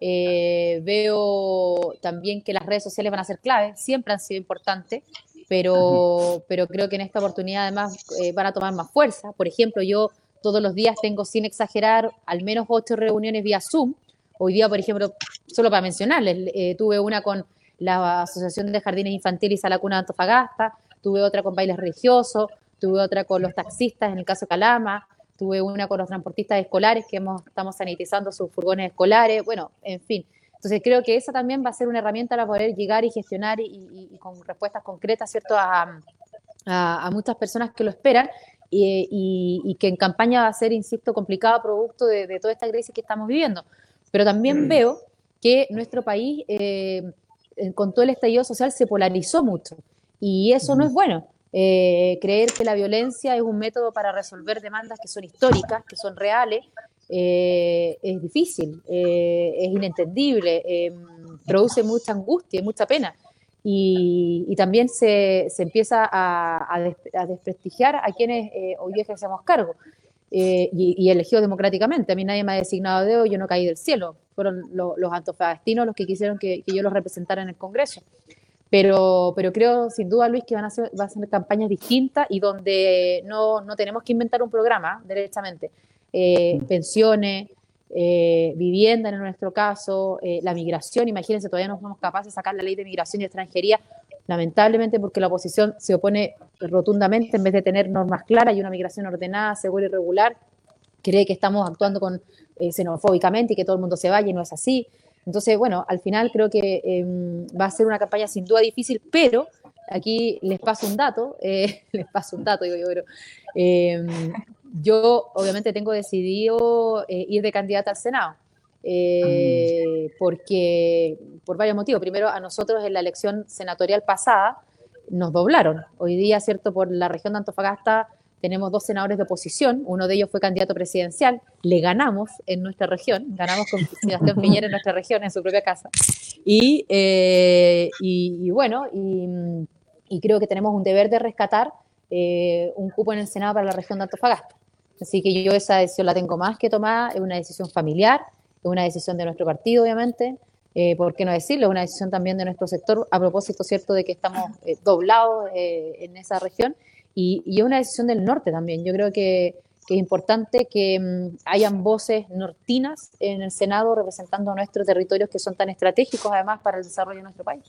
Eh, veo también que las redes sociales van a ser clave, siempre han sido importantes, pero, pero creo que en esta oportunidad además eh, van a tomar más fuerza. Por ejemplo, yo todos los días tengo, sin exagerar, al menos ocho reuniones vía Zoom. Hoy día, por ejemplo, solo para mencionarles, eh, tuve una con la Asociación de Jardines Infantiles a la Cuna de Antofagasta, tuve otra con bailes religiosos, tuve otra con los taxistas en el caso Calama, tuve una con los transportistas escolares que hemos, estamos sanitizando sus furgones escolares, bueno, en fin. Entonces creo que esa también va a ser una herramienta para poder llegar y gestionar y, con respuestas concretas, ¿cierto?, a, a, muchas personas que lo esperan y, que en campaña va a ser, insisto, complicado producto de, toda esta crisis que estamos viviendo. Pero también mm. veo que nuestro país, eh, con todo el estallido social, se polarizó mucho y eso no es bueno. Eh, creer que la violencia es un método para resolver demandas que son históricas, que son reales, eh, es difícil, eh, es inentendible, produce mucha angustia y mucha pena. Y, también se, se empieza a, desprestigiar a quienes hoy ejercemos cargo. Y, elegido democráticamente. A mí nadie me ha designado de hoy, yo no caí del cielo. Fueron los antofagastinos los que quisieron que, que yo los representara en el Congreso. Pero, pero creo sin duda, Luis, que van a ser, a ser campañas distintas y donde no, no tenemos que inventar un programa, derechamente. Eh, pensiones, eh, vivienda en nuestro caso, eh, la migración, imagínense, todavía no somos capaces de sacar la ley de migración y extranjería, lamentablemente porque la oposición se opone rotundamente en vez de tener normas claras y una migración ordenada, segura y regular, cree que estamos actuando con xenofóbicamente y que todo el mundo se vaya y no es así. Entonces, bueno, al final creo que em, va a ser una campaña sin duda difícil, pero aquí les paso un dato, eh, les paso un dato, digo yo, pero em, yo obviamente tengo decidido eh, ir de candidata al Senado. Eh, porque por varios motivos. Primero, a nosotros en la elección senatorial pasada nos doblaron. Hoy día, cierto, por la región de Antofagasta tenemos dos senadores de oposición, uno de ellos fue candidato presidencial, le ganamos en nuestra región, ganamos con Sebastián Piñera en nuestra región, en su propia casa. Y, eh, y, bueno, y, creo que tenemos un deber de rescatar eh, un cupo en el Senado para la región de Antofagasta. Así que yo esa decisión la tengo más que tomada, es una decisión familiar, es una decisión de nuestro partido, obviamente, eh, ¿por qué no decirlo? Es una decisión también de nuestro sector, a propósito, ¿cierto?, de que estamos doblados en esa región y, es una decisión del norte también. Yo creo que, es importante que mm, hayan voces nortinas en el Senado representando a nuestros territorios que son tan estratégicos además para el desarrollo de nuestro país.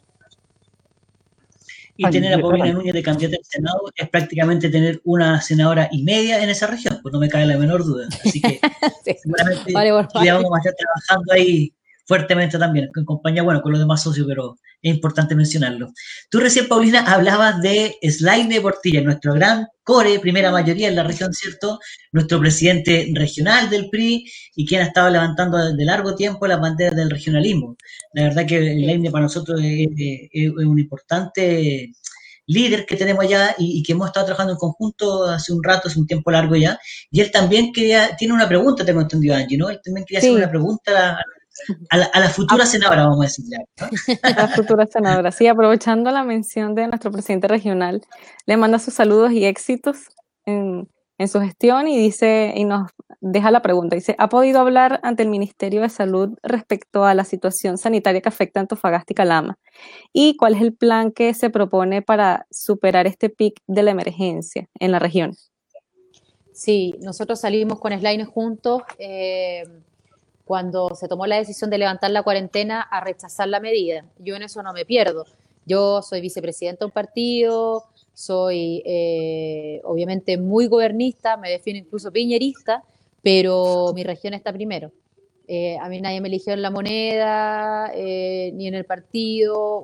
Y tener a Paulina Núñez de candidata al Senado es prácticamente tener una senadora y media en esa región, pues no me cae la menor duda. Así que seguramente vamos a estar trabajando ahí fuertemente también, en compañía, bueno, con los demás socios, pero es importante mencionarlo. Tú recién, Paulina, hablabas de Slaine Portilla, nuestro gran core, primera mayoría en la región, ¿cierto? Nuestro presidente regional del PRI y quien ha estado levantando desde largo tiempo la bandera del regionalismo. La verdad que Slaine para nosotros es, un importante líder que tenemos allá y, que hemos estado trabajando en conjunto hace un rato, hace un tiempo largo ya. Y él también quería, tiene una pregunta, tengo entendido, Angie, ¿no? Él también quería hacer una pregunta a a la, futura ah. senadora, vamos a decirle. A la futura senadora, sí, aprovechando la mención de nuestro presidente regional, le manda sus saludos y éxitos en, en su gestión y dice, y nos deja la pregunta, dice, ¿ha podido hablar ante el Ministerio de Salud respecto a la situación sanitaria que afecta a Antofagasta y Calama? ¿Y cuál es el plan que se propone para superar este pic de la emergencia en la región? Sí, nosotros salimos con Slime juntos eh, cuando se tomó la decisión de levantar la cuarentena a rechazar la medida. Yo en eso no me pierdo. Yo soy vicepresidenta de un partido, soy eh, obviamente muy gobernista, me defino incluso piñerista, pero mi región está primero. Eh, a mí nadie me eligió en la moneda, eh, ni en el partido,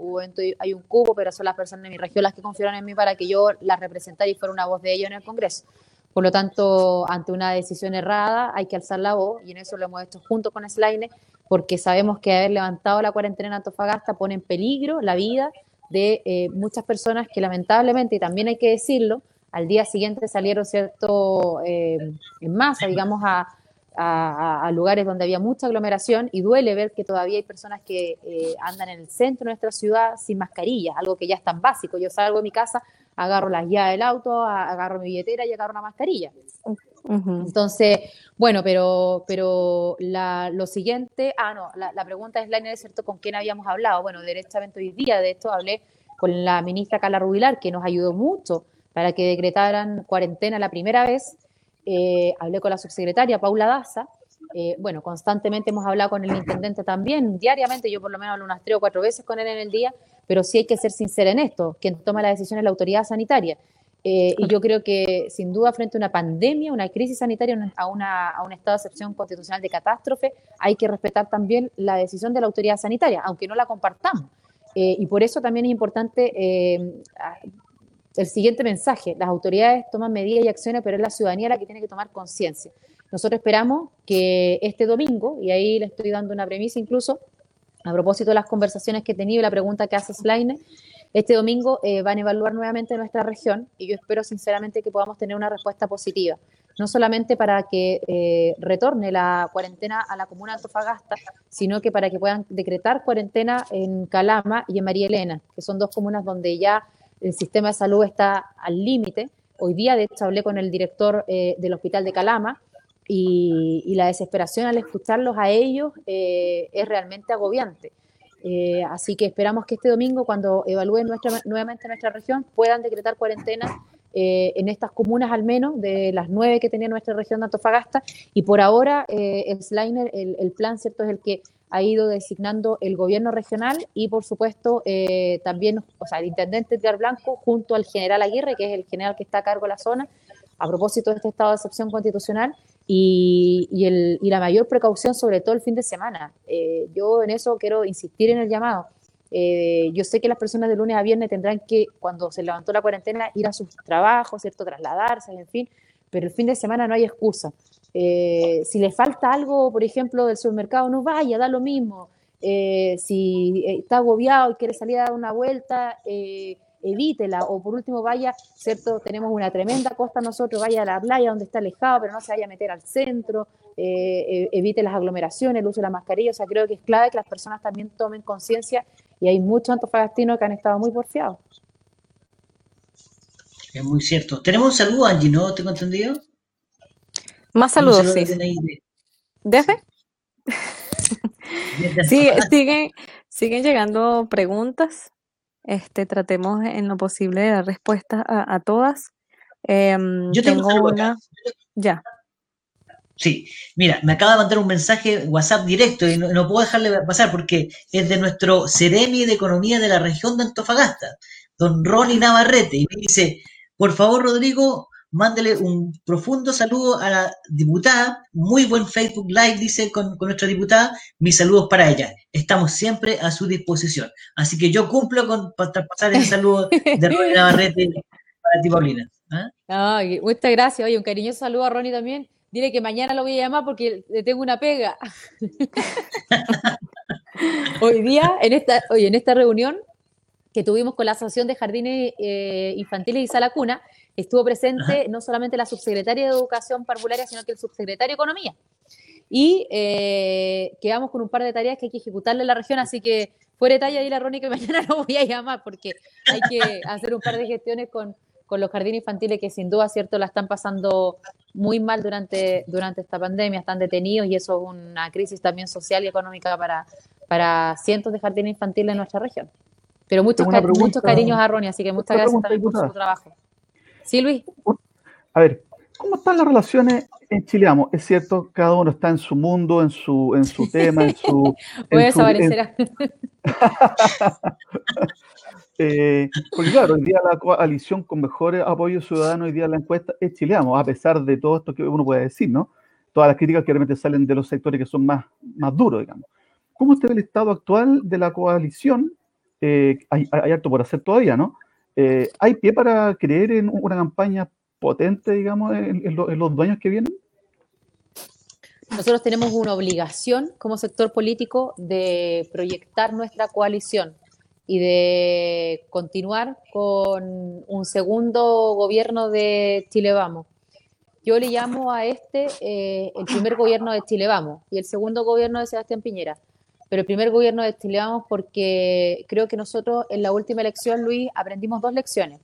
hay un cubo, pero son las personas de mi región las que confiaron en mí para que yo las representara y fuera una voz de ellos en el Congreso. Por lo tanto, ante una decisión errada hay que alzar la voz y en eso lo hemos hecho junto con Slaine, porque sabemos que haber levantado la cuarentena en Antofagasta pone en peligro la vida de eh, muchas personas que lamentablemente, y también hay que decirlo, al día siguiente salieron, ¿cierto?, eh, en masa, digamos, a, lugares donde había mucha aglomeración y duele ver que todavía hay personas que eh, andan en el centro de nuestra ciudad sin mascarilla, algo que ya es tan básico. Yo salgo de mi casa, agarro las llaves del auto, agarro mi billetera y agarro una mascarilla. Entonces, bueno, pero, pero lo siguiente, ah, no, la, pregunta es, Lainer, ¿cierto? ¿Con quién habíamos hablado? Bueno, directamente hoy día de esto hablé con la ministra Carla Rubilar, que nos ayudó mucho para que decretaran cuarentena la primera vez. Eh, hablé con la subsecretaria Paula Daza. Eh, bueno, constantemente hemos hablado con el intendente también, diariamente, yo por lo menos hablo unas tres o cuatro veces con él en el día, pero sí hay que ser sincera en esto, quien toma la decisión es la autoridad sanitaria. Eh, y yo creo que, sin duda, frente a una pandemia, una crisis sanitaria, a, una, a un estado de excepción constitucional de catástrofe, hay que respetar también la decisión de la autoridad sanitaria, aunque no la compartamos. Eh, y por eso también es importante el siguiente mensaje. Las autoridades toman medidas y acciones, pero es la ciudadanía la que tiene que tomar conciencia. Nosotros esperamos que este domingo, y ahí le estoy dando una premisa incluso, a propósito de las conversaciones que he tenido y la pregunta que hace Slaine, este domingo eh, van a evaluar nuevamente nuestra región y yo espero sinceramente que podamos tener una respuesta positiva, no solamente para que eh, retorne la cuarentena a la comuna de Antofagasta, sino que para que puedan decretar cuarentena en Calama y en María Elena, que son dos comunas donde ya el sistema de salud está al límite. Hoy día, de hecho, hablé con el director eh, del hospital de Calama y, la desesperación al escucharlos a ellos es realmente agobiante. Eh, así que esperamos que este domingo, cuando evalúen nuestra, nuevamente nuestra región, puedan decretar cuarentena eh, en estas comunas al menos, de las nueve que tenía nuestra región de Antofagasta. Y por ahora, eh, el Sliner, el, plan, ¿cierto?, es el que ha ido designando el gobierno regional y, por supuesto, también, o sea, el intendente Edgar Blanco junto al general Aguirre, que es el general que está a cargo de la zona, a propósito de este estado de excepción constitucional, y, el, y, la mayor precaución sobre todo el fin de semana. Eh, yo en eso quiero insistir en el llamado. Eh, yo sé que las personas de lunes a viernes tendrán que, cuando se levantó la cuarentena, ir a sus trabajos, ¿cierto? Trasladarse, en fin, pero el fin de semana no hay excusa. Eh, si le falta algo, por ejemplo, del supermercado, no vaya, da lo mismo. si está agobiado y quiere salir a dar una vuelta, evítela, o por último vaya, ¿cierto? Tenemos una tremenda costa nosotros, vaya a la playa donde está alejado, pero no se vaya a meter al centro, eh, eh, evite las aglomeraciones, el uso de la mascarilla, o sea, creo que es clave que las personas también tomen conciencia y hay muchos antofagastinos que han estado muy porfiados. Es muy cierto. Tenemos un saludo, Angie, ¿no? ¿Tengo entendido? Más saludos, sí. ¿Desde? sí, siguen, siguen llegando preguntas. Este, tratemos en lo posible de dar respuesta a, todas. Em, Yo tengo, una. Ya. Sí, mira, me acaba de mandar un mensaje WhatsApp directo y no, puedo dejarle pasar porque es de nuestro Ceremi de Economía de la región de Antofagasta, don Ronnie Navarrete, y me dice, por favor, Rodrigo, mándele un profundo saludo a la diputada, muy buen Facebook Live, dice con, nuestra diputada, mis saludos para ella, estamos siempre a su disposición. Así que yo cumplo con pasar el saludo de Ronnie Navarrete para ti, Paulina. ¿ah? muchas gracias, oye, un cariñoso saludo a Ronnie también. Dile que mañana lo voy a llamar porque le tengo una pega. hoy día, en esta, hoy en esta reunión que tuvimos con la Asociación de Jardines eh, Infantiles y Sala Cuna, Estuvo presente no solamente la subsecretaria de Educación Parvularia, sino que el subsecretario de Economía. Y eh, quedamos con un par de tareas que hay que ejecutarle en la región, así que fuera de talla, dile a Ronnie que mañana lo voy a llamar porque hay que hacer un par de gestiones con, con los jardines infantiles que sin duda, cierto, la están pasando muy mal durante, durante esta pandemia, están detenidos y eso es una crisis también social y económica para, para cientos de jardines infantiles en nuestra región. Pero muchos, muchos cariños a Ronnie, así que muchas gracias también por su trabajo. Sí, Luis. A ver, ¿cómo están las relaciones en Chileamo? Es cierto, cada uno está en su mundo, en su, en su tema, en su... Voy a desaparecer. Eh, porque claro, hoy día la coalición con mejores apoyos ciudadanos, hoy día la encuesta es chileamo, a pesar de todo esto que uno puede decir, ¿no? Todas las críticas que realmente salen de los sectores que son más, más duros, digamos. ¿Cómo usted ve el estado actual de la coalición? Eh, hay, hay, harto por hacer todavía, ¿no? Eh, ¿Hay pie para creer en una campaña potente, digamos, en, los dueños que vienen? Nosotros tenemos una obligación como sector político de proyectar nuestra coalición y de continuar con un segundo gobierno de Chile Vamos. Yo le llamo a este eh, el primer gobierno de Chile Vamos y el segundo gobierno de Sebastián Piñera. Pero el primer gobierno Vamos porque creo que nosotros en la última elección, Luis, aprendimos dos lecciones.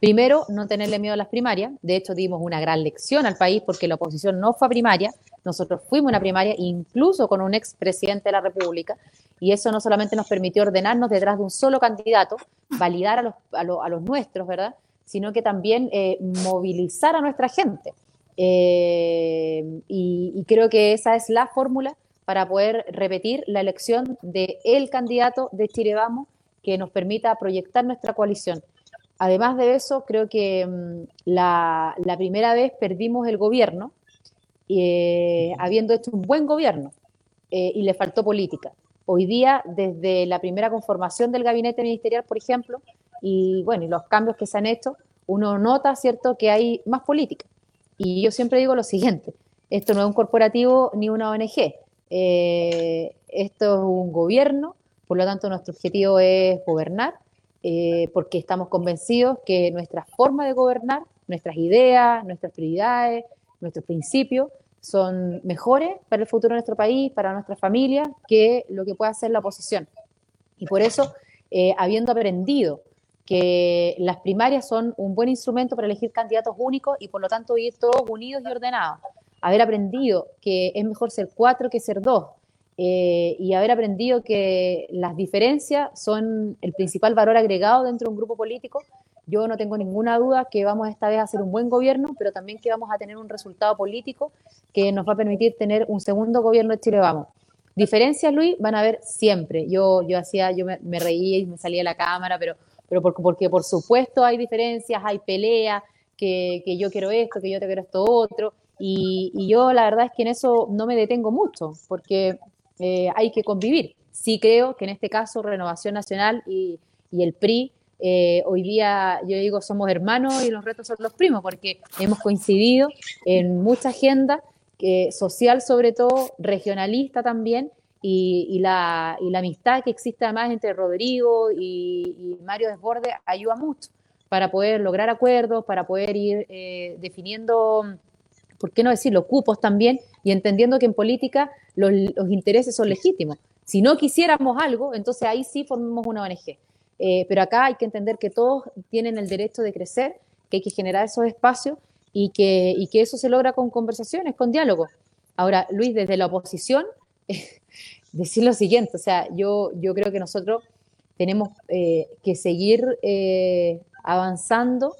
Primero, no tenerle miedo a las primarias. De hecho, dimos una gran lección al país porque la oposición no fue a primaria. Nosotros fuimos a una primaria, incluso con un expresidente de la República. Y eso no solamente nos permitió ordenarnos detrás de un solo candidato, validar a los, a, los nuestros, ¿verdad? Sino que también eh, movilizar a nuestra gente. Eh, y, creo que esa es la fórmula para poder repetir la elección de el candidato de Chile Vamos que nos permita proyectar nuestra coalición. Además de eso, creo que mm, la, primera vez perdimos el gobierno, eh, habiendo hecho un buen gobierno, eh, y le faltó política. Hoy día, desde la primera conformación del gabinete ministerial, por ejemplo, y bueno, y los cambios que se han hecho, uno nota, ¿cierto?, que hay más política. Y yo siempre digo lo siguiente, esto no es un corporativo ni una ONG, eh, esto es un gobierno, por lo tanto nuestro objetivo es gobernar eh, porque estamos convencidos que nuestra forma de gobernar, nuestras ideas, nuestras prioridades, nuestros principios son mejores para el futuro de nuestro país, para nuestra familia, que lo que puede hacer la oposición. Y por eso, eh, habiendo aprendido que las primarias son un buen instrumento para elegir candidatos únicos y por lo tanto ir todos unidos y ordenados, haber aprendido que es mejor ser cuatro que ser dos, eh, y haber aprendido que las diferencias son el principal valor agregado dentro de un grupo político, yo no tengo ninguna duda que vamos esta vez a hacer un buen gobierno, pero también que vamos a tener un resultado político que nos va a permitir tener un segundo gobierno de Chile Vamos. Diferencias, Luis, van a haber siempre. Yo, yo hacía, yo me, reía y me salía de la cámara, pero, pero porque, porque por supuesto hay diferencias, hay peleas, que, que, yo quiero esto, que yo te quiero esto otro. Y, y, yo la verdad es que en eso no me detengo mucho, porque eh, hay que convivir. Sí creo que en este caso Renovación Nacional y, el PRI, eh, hoy día yo digo somos hermanos y los retos son los primos, porque hemos coincidido en mucha agenda social sobre todo, regionalista también, y, la, amistad que existe además entre Rodrigo y, Mario Desbordes ayuda mucho para poder lograr acuerdos, para poder ir eh, definiendo, ¿por qué no decirlo?, cupos también y entendiendo que en política los, intereses son legítimos. Si no quisiéramos algo, entonces ahí sí formamos una ONG. Eh, pero acá hay que entender que todos tienen el derecho de crecer, que hay que generar esos espacios y que, eso se logra con conversaciones, con diálogo. Ahora, Luis, desde la oposición, decir lo siguiente, o sea, yo, yo creo que nosotros tenemos eh, que seguir eh, avanzando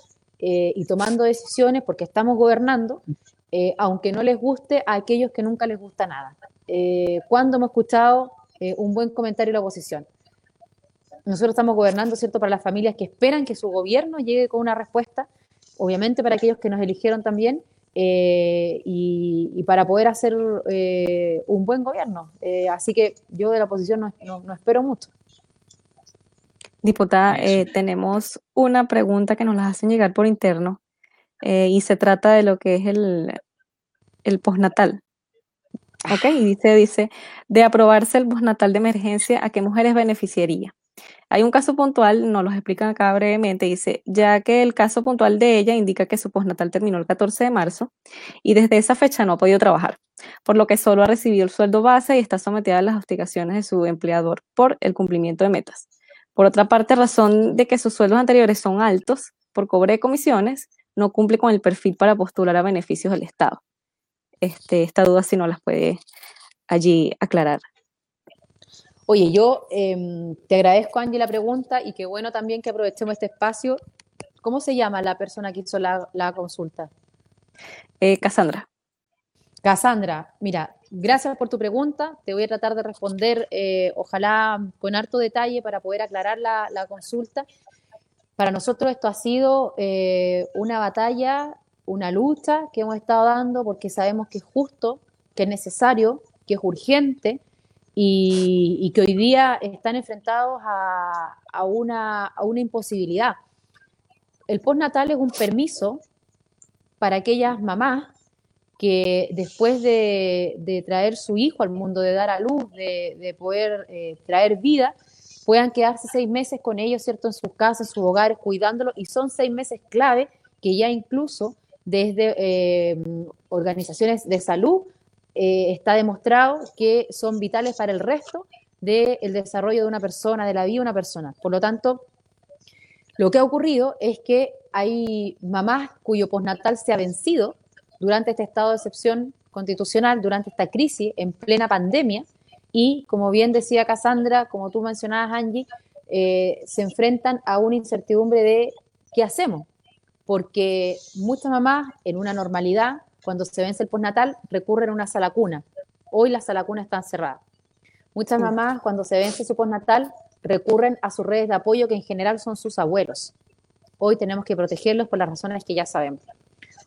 y tomando decisiones porque estamos gobernando, eh, aunque no les guste a aquellos que nunca les gusta nada. Eh, ¿Cuándo hemos escuchado eh, un buen comentario de la oposición? Nosotros estamos gobernando, ¿cierto?, para las familias que esperan que su gobierno llegue con una respuesta, obviamente para aquellos que nos eligieron también, y, para poder hacer un buen gobierno. así que yo de la oposición no, espero mucho. Diputada, tenemos una pregunta que nos la hacen llegar por interno eh, y se trata de lo que es el, el postnatal. ¿Ok? Y dice, dice, de aprobarse el postnatal de emergencia, ¿a qué mujeres beneficiaría? Hay un caso puntual, nos lo explican acá brevemente, dice, ya que el caso puntual de ella indica que su postnatal terminó el 14 de marzo y desde esa fecha no ha podido trabajar, por lo que solo ha recibido el sueldo base y está sometida a las obligaciones de su empleador por el cumplimiento de metas. Por otra parte, razón de que sus sueldos anteriores son altos, por cobre de comisiones, no cumple con el perfil para postular a beneficios del Estado. Este, esta duda si no las puede allí aclarar. Oye, yo em, te agradezco, Angie, la pregunta y qué bueno también que aprovechemos este espacio. ¿Cómo se llama la persona que hizo la, consulta? Eh, Cassandra. Cassandra, mira, gracias por tu pregunta. Te voy a tratar de responder, eh, ojalá con harto detalle para poder aclarar la, consulta. Para nosotros esto ha sido eh, una batalla, una lucha que hemos estado dando porque sabemos que es justo, que es necesario, que es urgente y, que hoy día están enfrentados a, una, a una imposibilidad. El postnatal es un permiso para aquellas mamás que después de, traer su hijo al mundo, de dar a luz, de, poder eh, traer vida, puedan quedarse seis meses con ellos, ¿cierto? En sus casas, en sus hogares, cuidándolo, y son seis meses clave que ya incluso desde eh, organizaciones de salud eh, está demostrado que son vitales para el resto del desarrollo de una persona, de la vida de una persona. Por lo tanto, lo que ha ocurrido es que hay mamás cuyo postnatal se ha vencido durante este estado de excepción constitucional, durante esta crisis en plena pandemia, y como bien decía Cassandra, como tú mencionabas, Angie, eh, se enfrentan a una incertidumbre de qué hacemos, porque muchas mamás en una normalidad cuando se vence el postnatal, recurren a una sala cuna. Hoy las sala cuna están cerradas. Muchas mamás, cuando se vence su postnatal, recurren a sus redes de apoyo, que en general son sus abuelos. Hoy tenemos que protegerlos por las razones que ya sabemos.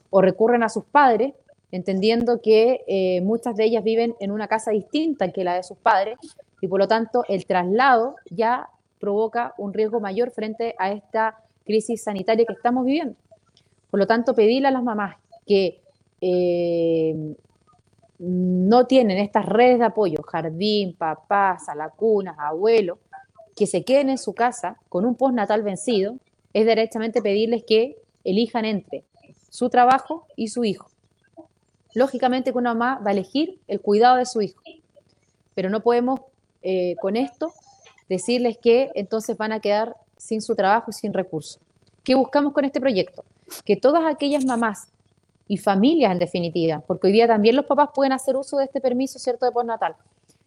O recurren a sus padres, entendiendo que eh, muchas de ellas viven en una casa distinta que la de sus padres y por lo tanto el traslado ya provoca un riesgo mayor frente a esta crisis sanitaria que estamos viviendo. Por lo tanto, pedirle a las mamás que eh, no tienen estas redes de apoyo, jardín, papás, alacunas, abuelos, que se queden en su casa con un postnatal vencido, es directamente pedirles que elijan entre su trabajo y su hijo. Lógicamente que una mamá va a elegir el cuidado de su hijo, pero no podemos eh, con esto decirles que entonces van a quedar sin su trabajo y sin recursos. ¿Qué buscamos con este proyecto? Que todas aquellas mamás y familias en definitiva, porque hoy día también los papás pueden hacer uso de este permiso, ¿cierto?, de postnatal.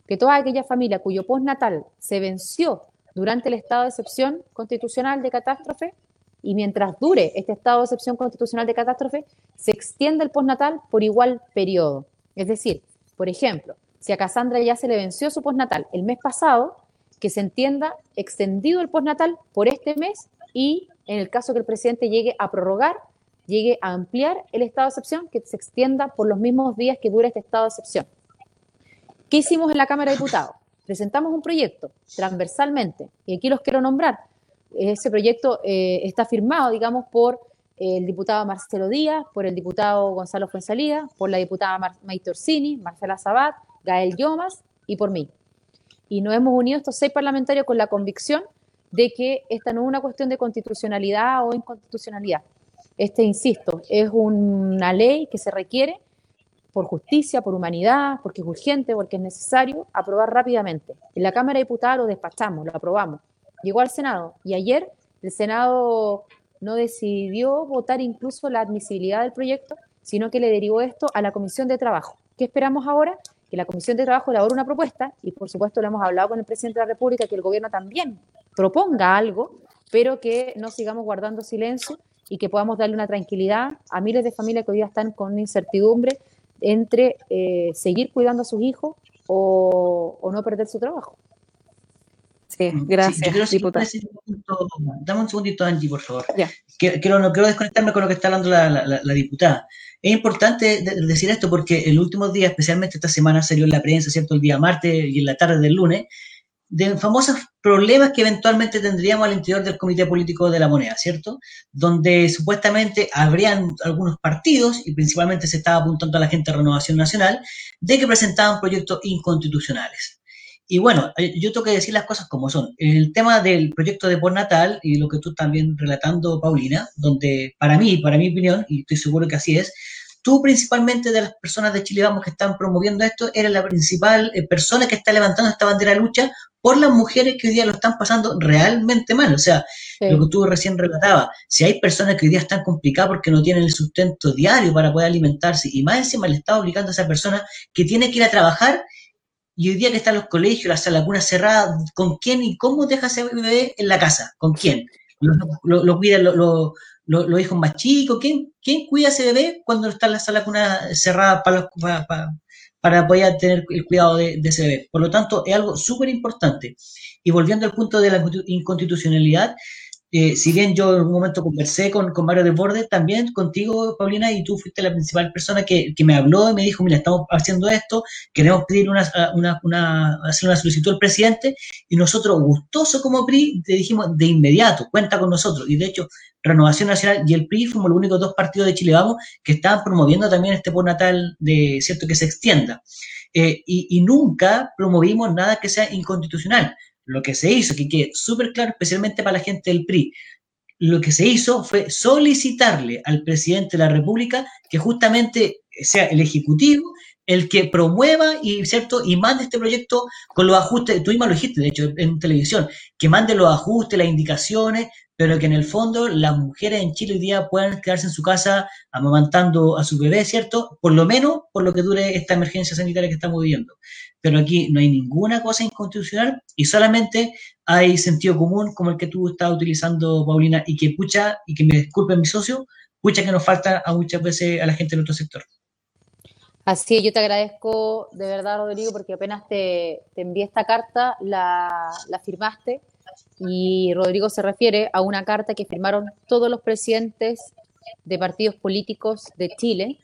Que toda aquella familia cuyo postnatal se venció durante el estado de excepción constitucional de catástrofe y mientras dure este estado de excepción constitucional de catástrofe, se extienda el postnatal por igual periodo. Es decir, por ejemplo, si a Cassandra ya se le venció su postnatal el mes pasado, que se entienda extendido el postnatal por este mes y en el caso que el presidente llegue a prorrogar, llegue a ampliar el estado de excepción, que se extienda por los mismos días que dura este estado de excepción. ¿Qué hicimos en la Cámara de Diputados? Presentamos un proyecto transversalmente, y aquí los quiero nombrar. Ese proyecto eh, está firmado, digamos, por el diputado Marcelo Díaz, por el diputado Gonzalo Fuensalida, por la diputada Maite Orsini, Marcela Sabat, Gael Yomas y por mí. Y nos hemos unido estos seis parlamentarios con la convicción de que esta no es una cuestión de constitucionalidad o inconstitucionalidad, este, insisto, es una ley que se requiere por justicia, por humanidad, porque es urgente, porque es necesario aprobar rápidamente. En la Cámara de Diputados lo despachamos, lo aprobamos. Llegó al Senado y ayer el Senado no decidió votar incluso la admisibilidad del proyecto, sino que le derivó esto a la Comisión de Trabajo. ¿Qué esperamos ahora? Que la Comisión de Trabajo elabore una propuesta y por supuesto lo hemos hablado con el presidente de la República, que el gobierno también proponga algo, pero que no sigamos guardando silencio y que podamos darle una tranquilidad a miles de familias que hoy día están con incertidumbre entre eh, seguir cuidando a sus hijos o, no perder su trabajo. Sí, gracias, diputada. dame un segundito, Angie, por favor. Quiero, no quiero desconectarme con lo que está hablando la, diputada. Es importante decir esto porque el último día, especialmente esta semana, salió en la prensa, ¿cierto? El día martes y en la tarde del lunes, de famosos problemas que eventualmente tendríamos al interior del Comité Político de la Moneda, ¿cierto? Donde supuestamente habrían algunos partidos, y principalmente se estaba apuntando a la gente de Renovación Nacional, de que presentaban proyectos inconstitucionales. Y bueno, eh, yo tengo que decir las cosas como son. El tema del proyecto de por natal y lo que tú también relatando, Paulina, donde para mí, para mi opinión, y estoy seguro que así es, tú principalmente de las personas de Chile Vamos que están promoviendo esto, eres la principal eh, persona que está levantando esta bandera de lucha por las mujeres que hoy día lo están pasando realmente mal. O sea, lo que tú recién relatabas, si hay personas que hoy día están complicadas porque no tienen el sustento diario para poder alimentarse y más encima le está obligando a esa persona que tiene que ir a trabajar y hoy día que están los colegios, las lagunas cerradas, ¿con quién y cómo deja ese bebé en la casa? ¿Con quién? ¿Lo, lo, cuidan los hijos más chicos? ¿Quién, ¿Quién cuida a ese bebé cuando está en la sala cuna cerrada para, para, para, poder tener el cuidado de, ese bebé? Por lo tanto, es algo súper importante. Y volviendo al punto de la inconstitucionalidad, eh, si bien yo en un momento conversé con, con Mario Desbordes, también contigo, Paulina, y tú fuiste la principal persona que, que, me habló y me dijo, mira, estamos haciendo esto, queremos pedir una, una, hacer una solicitud al presidente, y nosotros, gustoso como PRI, te dijimos de inmediato, cuenta con nosotros. Y de hecho, Renovación Nacional y el PRI fuimos los únicos dos partidos de Chile Vamos que estaban promoviendo también este natal de, ¿cierto?, que se extienda. Eh, y nunca promovimos nada que sea inconstitucional lo que se hizo, que quede súper claro, especialmente para la gente del PRI, lo que se hizo fue solicitarle al presidente de la República que justamente sea el Ejecutivo el que promueva y, ¿cierto? y mande este proyecto con los ajustes, tú misma lo dijiste, de hecho, en televisión, que mande los ajustes, las indicaciones, pero que en el fondo las mujeres en Chile hoy día puedan quedarse en su casa amamantando a su bebé, ¿cierto? Por lo menos por lo que dure esta emergencia sanitaria que estamos viviendo. Pero aquí no hay ninguna cosa inconstitucional y solamente hay sentido común como el que tú estás utilizando, Paulina, y que pucha, y que me disculpen mi socio, pucha que nos falta a muchas veces a la gente de nuestro sector. Así es, yo te agradezco de verdad, Rodrigo, porque apenas te, envié esta carta, la firmaste y Rodrigo se refiere a una carta que firmaron todos los presidentes de partidos políticos de Chile,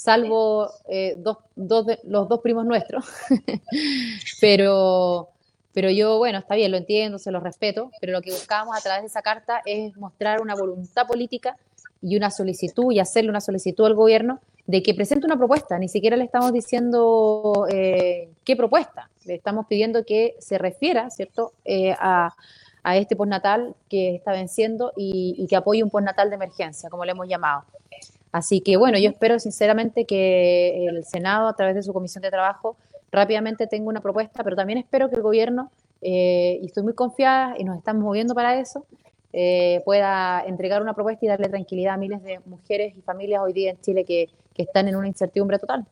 salvo eh, dos, dos de, los dos primos nuestros. pero, pero yo, bueno, está bien, lo entiendo, se lo respeto, pero lo que buscábamos a través de esa carta es mostrar una voluntad política y una solicitud y hacerle una solicitud al gobierno de que presente una propuesta. Ni siquiera le estamos diciendo eh, qué propuesta, le estamos pidiendo que se refiera, ¿cierto?, eh, a, a este postnatal que está venciendo y, que apoye un postnatal de emergencia, como le hemos llamado. Así que bueno, yo espero sinceramente que el Senado, a través de su comisión de trabajo, rápidamente tenga una propuesta, pero también espero que el gobierno, eh, y estoy muy confiada y nos estamos moviendo para eso, eh, pueda entregar una propuesta y darle tranquilidad a miles de mujeres y familias hoy día en Chile que están en una incertidumbre total.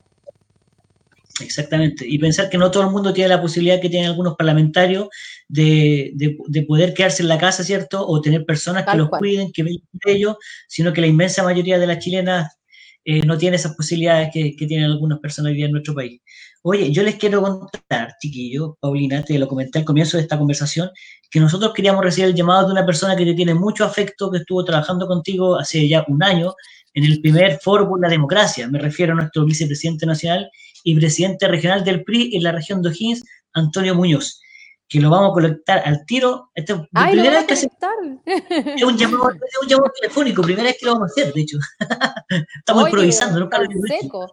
Exactamente. Y pensar que no todo el mundo tiene la posibilidad que tienen algunos parlamentarios de, de, poder quedarse en la casa, ¿cierto? O tener personas que los cuiden, que vean de ellos, sino que la inmensa mayoría de las chilenas eh, no tiene esas posibilidades que, que, tienen algunas personas hoy en nuestro país. Oye, yo les quiero contar, chiquillo, Paulina, te lo comenté al comienzo de esta conversación, que nosotros queríamos recibir el llamado de una persona que te tiene mucho afecto, que estuvo trabajando contigo hace ya un año en el primer foro por la democracia. Me refiero a nuestro vicepresidente nacional y presidente regional del PRI en la región de O'Higgins, Antonio Muñoz, que lo vamos a colectar al tiro. Este, Ay, primera vez es un, llamado, es un llamado telefónico, primera vez que lo vamos a hacer, de hecho. Estamos improvisando, nunca lo seco.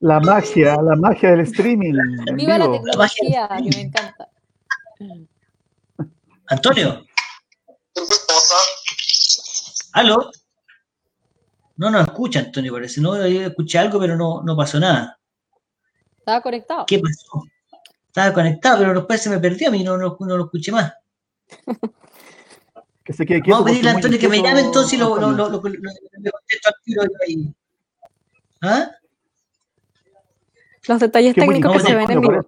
La magia, la magia del streaming. Viva la tecnología, que me encanta. Antonio. ¿Aló? No nos escucha, Antonio, parece. No, escuché algo, pero no, no pasó nada. Estaba conectado. ¿Qué pasó? Estaba conectado, pero después se me perdió a mí, no, no, no lo escuché más. que se quede Vamos a pedirle a Antonio que me llame entonces y lo, lo, lo, lo, contesto al tiro ahí. ¿Ah? Los detalles técnicos que se ven en vivo.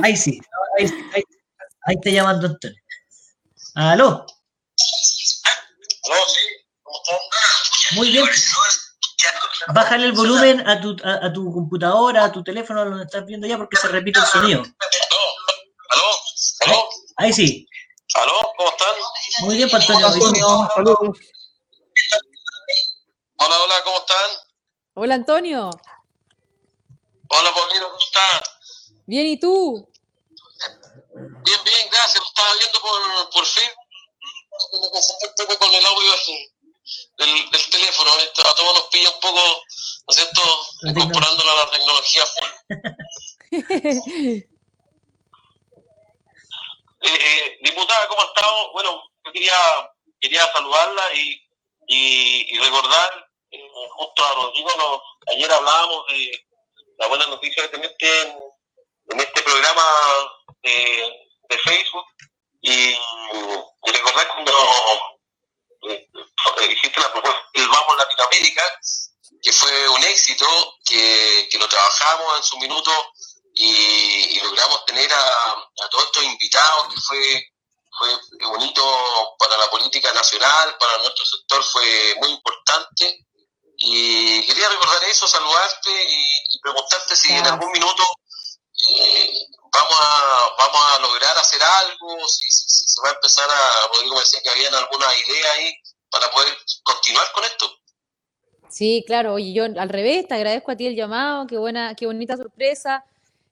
Ahí sí, ahí, ahí, ahí está llamando Antonio. ¿Aló? ¿Aló, sí? ¿Cómo están? Muy bien. Bájale el volumen a tu, a, tu computadora, a tu teléfono, donde estás viendo ya, porque se repite el sonido. ¿Aló? ¿Aló? Ahí sí. ¿Aló? ¿Cómo están? Muy bien, Antonio. Saludos. Hola, hola, ¿cómo están? Hola, Antonio. Hola, Paulino, ¿cómo estás? Bien, ¿y tú? Bien, bien, gracias. Lo estaba viendo por, por fin. Me confundí con el audio del, del teléfono. A todos nos pilla un poco, ¿no es cierto?, incorporándola a la tecnología. eh, eh, diputada, ¿cómo ha estado? Bueno, yo quería, quería saludarla y, y, y recordar, eh, justo a Rodrigo, ayer hablábamos de la buena noticia que tenés en, en este programa de, de Facebook y, y recordar cuando hiciste la propuesta el Vamos Latinoamérica, que fue un éxito, que, que lo trabajamos en su minuto y, logramos tener a, a, todos estos invitados, que fue, fue bonito para la política nacional, para nuestro sector fue muy importante. Y quería recordar eso, saludarte y, preguntarte si en algún minuto eh, vamos, a, vamos a lograr hacer algo, si, va a empezar a, Rodrigo me decía que habían alguna idea ahí para poder continuar con esto. Sí, claro, oye, yo al revés, te agradezco a ti el llamado, qué buena, qué bonita sorpresa.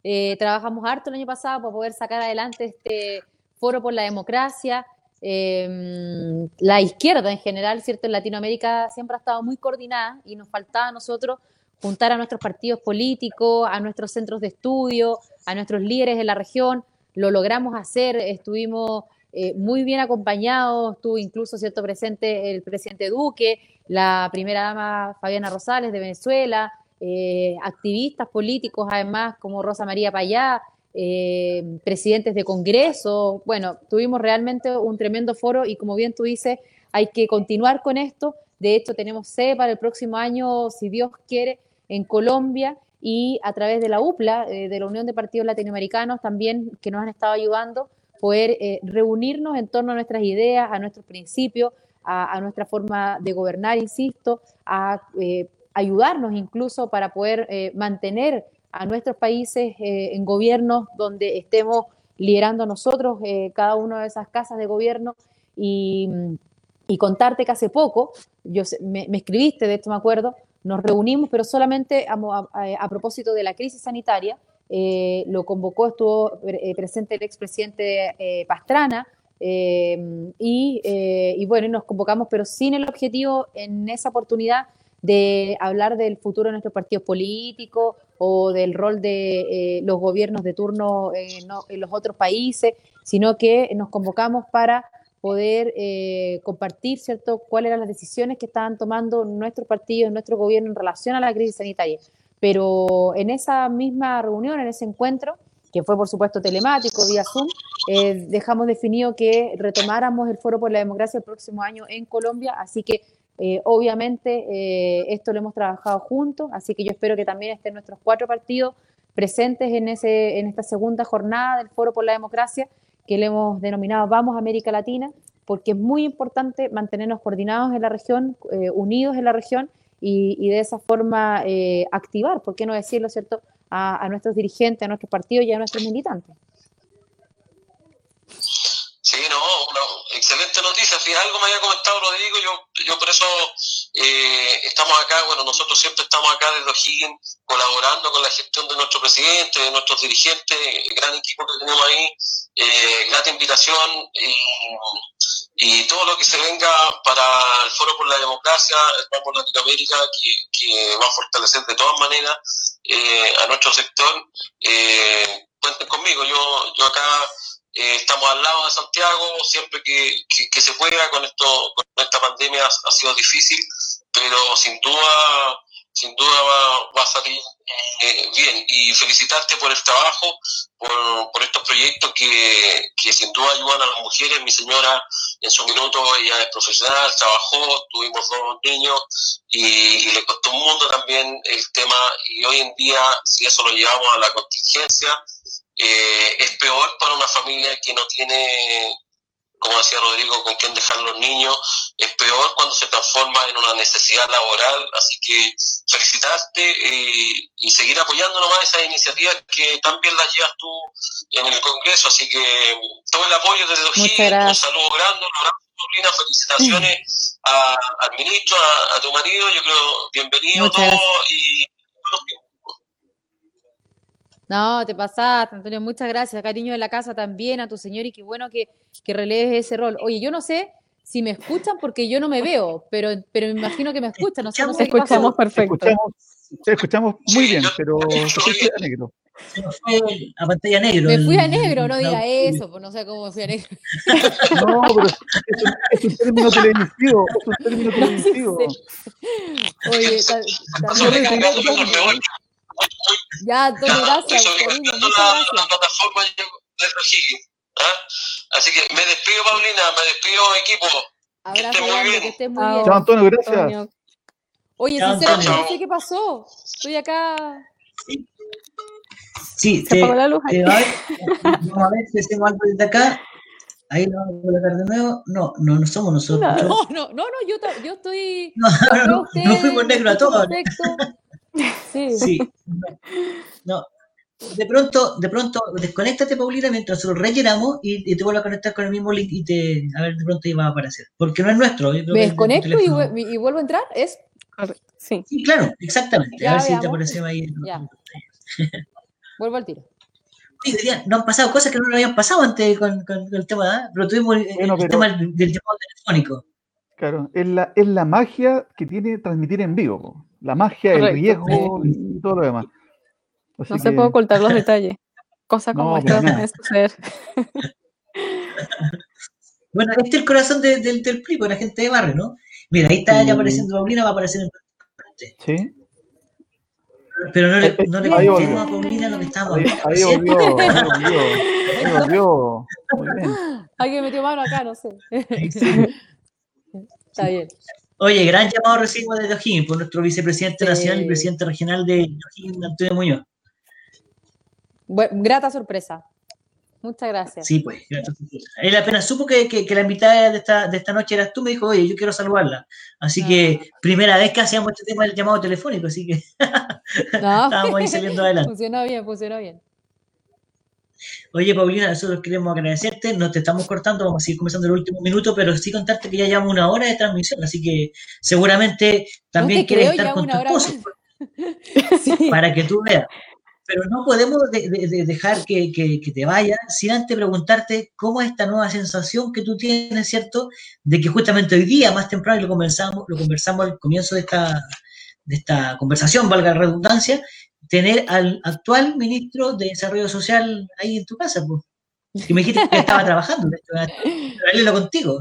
Eh, trabajamos harto el año pasado para poder sacar adelante este foro por la democracia. Em, la izquierda en general, ¿cierto? En Latinoamérica siempre ha estado muy coordinada y nos faltaba a nosotros juntar a nuestros partidos políticos, a nuestros centros de estudio, a nuestros líderes de la región. Lo logramos hacer, estuvimos eh, muy bien acompañados, estuvo incluso cierto presente el presidente Duque, la primera dama Fabiana Rosales de Venezuela, eh, activistas políticos, además, como Rosa María Payá, eh, presidentes de Congreso. Bueno, tuvimos realmente un tremendo foro y como bien tú dices, hay que continuar con esto. De hecho, tenemos sede para el próximo año, si Dios quiere, en Colombia y a través de la UPLA, eh, de la Unión de Partidos Latinoamericanos, también que nos han estado ayudando, poder reunirnos en torno a nuestras ideas, a nuestros principios, a, a nuestra forma de gobernar, insisto, a ayudarnos incluso para poder eh, mantener a nuestros países eh, en gobiernos donde estemos liderando nosotros eh, cada una de esas casas de gobierno. Y, contarte que hace poco, yo me, escribiste, de esto me acuerdo, nos reunimos, pero solamente a, propósito de la crisis sanitaria, lo convocó, estuvo presente el expresidente Pastrana, y, y, bueno, nos convocamos, pero sin el objetivo en esa oportunidad de hablar del futuro de nuestros partidos políticos o del rol de eh, los gobiernos de turno en los otros países, sino que nos convocamos para poder eh, compartir, ¿cierto?, cuáles eran las decisiones que estaban tomando nuestros partidos, nuestro gobierno en relación a la crisis sanitaria. Pero en esa misma reunión, en ese encuentro, que fue por supuesto telemático, vía Zoom, eh, dejamos definido que retomáramos el Foro por la Democracia el próximo año en Colombia, así que eh, obviamente, eh, esto lo hemos trabajado juntos, así que yo espero que también estén nuestros cuatro partidos presentes en, ese, en esta segunda jornada del Foro por la Democracia, que le hemos denominado Vamos América Latina, porque es muy importante mantenernos coordinados en la región, eh, unidos en la región y, de esa forma activar, ¿por qué no decirlo, cierto?, a, nuestros dirigentes, a nuestros partidos y a nuestros militantes. Sí, no, excelente noticia. Si algo me había comentado Rodrigo, yo, yo por eso eh, estamos acá, bueno, nosotros siempre estamos acá desde O'Higgins colaborando con la gestión de nuestro presidente, de nuestros dirigentes, el gran equipo que tenemos ahí, eh, grata invitación y, todo lo que se venga para el Foro por la Democracia, el por Latinoamérica, que, que va a fortalecer de todas maneras eh, a nuestro sector. Eh, cuenten conmigo, yo, yo acá eh, estamos al lado de Santiago, siempre que, que, se pueda con esto, con esta pandemia ha, sido difícil, pero sin duda, sin duda va, a salir eh, bien. Y felicitarte por el trabajo, por, por estos proyectos que, que, sin duda ayudan a las mujeres. Mi señora en su minuto, ella es profesional, trabajó, tuvimos dos niños y, le costó un mundo también el tema y hoy en día, si eso lo llevamos a la contingencia, eh, es peor para una familia que no tiene, como decía Rodrigo, con quién dejar los niños, es peor cuando se transforma en una necesidad laboral, así que felicitarte eh, y seguir apoyando nomás esas iniciativas que también las llevas tú en el Congreso, así que todo el apoyo desde O'Higgins, un saludo grande, un abrazo, felicitaciones al ministro, a, tu marido, yo creo, bienvenido todo y no, te pasaste, Antonio, muchas gracias. Cariño de la casa también, a tu señor, y qué bueno que, que releves ese rol. Oye, yo no sé si me escuchan porque yo no me veo, pero, pero me imagino que me escuchan. No sé, no sé escuchamos perfecto. Escuchamos, escuchamos muy bien, pero a negro. Se fue a pantalla negro. Me fui a negro, no diga eso, pues no sé cómo me fui a negro. No, pero es, un término televisivo, es un término televisivo. Oye, también ya, Antonio, gracias. Cariño, muchas gracias. ¿ah? Así que me despido, Paulina, me despido, equipo. Abrazo, que muy bien. Que estés muy bien. Chao, Antonio, gracias. Oye, sinceramente, no sé qué pasó. Estoy acá. Sí, se apagó la luz. vamos a ver si hacemos algo desde acá. Ahí lo vamos a colocar de nuevo. No, no, no somos nosotros. No, no, no, no yo, yo estoy. No, no, no, fuimos negros a todos. Sí. sí. No. De pronto, de pronto, desconéctate, Paulina, mientras lo rellenamos y, te vuelvo a conectar con el mismo link y te, a ver, de pronto ahí va a aparecer. Porque no es nuestro. Me desconecto y, y, vuelvo a entrar, ¿es? Sí. sí, claro, exactamente. a ver si te aparecemos ahí. Ya. Vuelvo al tiro. no han pasado cosas que no habían pasado antes con, con, el tema, ¿eh? pero tuvimos el, tema del, llamado telefónico. Claro, es la, es la magia que tiene transmitir en vivo. La magia, el riesgo y todo lo demás. no se puede ocultar los detalles. Cosas como esta pueden suceder. bueno, este es el corazón del, del PRI, con la gente de barrio, ¿no? Mira, ahí está ya apareciendo Paulina, va a aparecer en Sí. Pero no le, no le contemos a Paulina lo que estamos Ahí, ahí volvió, ahí volvió. Muy bien. Alguien metió mano acá, no sé. Está bien. Oye, gran llamado recibimos de O'Higgins por nuestro vicepresidente nacional y presidente regional de O'Higgins, Antonio Muñoz. grata sorpresa. Muchas gracias. Sí, pues, Él apenas supo que, que, la invitada de esta, de esta noche eras tú, me dijo, oye, yo quiero saludarla. Así que, ah. primera vez que hacíamos este tema del llamado telefónico, así que estábamos ahí saliendo adelante. Funcionó bien, funcionó bien. Oye, Paulina, nosotros queremos agradecerte, no te estamos cortando, vamos a seguir comenzando el último minuto, pero sí contarte que ya llevamos una hora de transmisión, así que seguramente también quieres estar con tu esposo. Para que tú veas pero no podemos dejar que, te vaya sin antes preguntarte cómo es esta nueva sensación que tú tienes, ¿cierto? De que justamente hoy día, más temprano, lo conversamos, lo conversamos al comienzo de esta, de esta conversación, valga la redundancia, tener al actual ministro de Desarrollo Social ahí en tu casa, pues. Y me dijiste que estaba trabajando, lo contigo.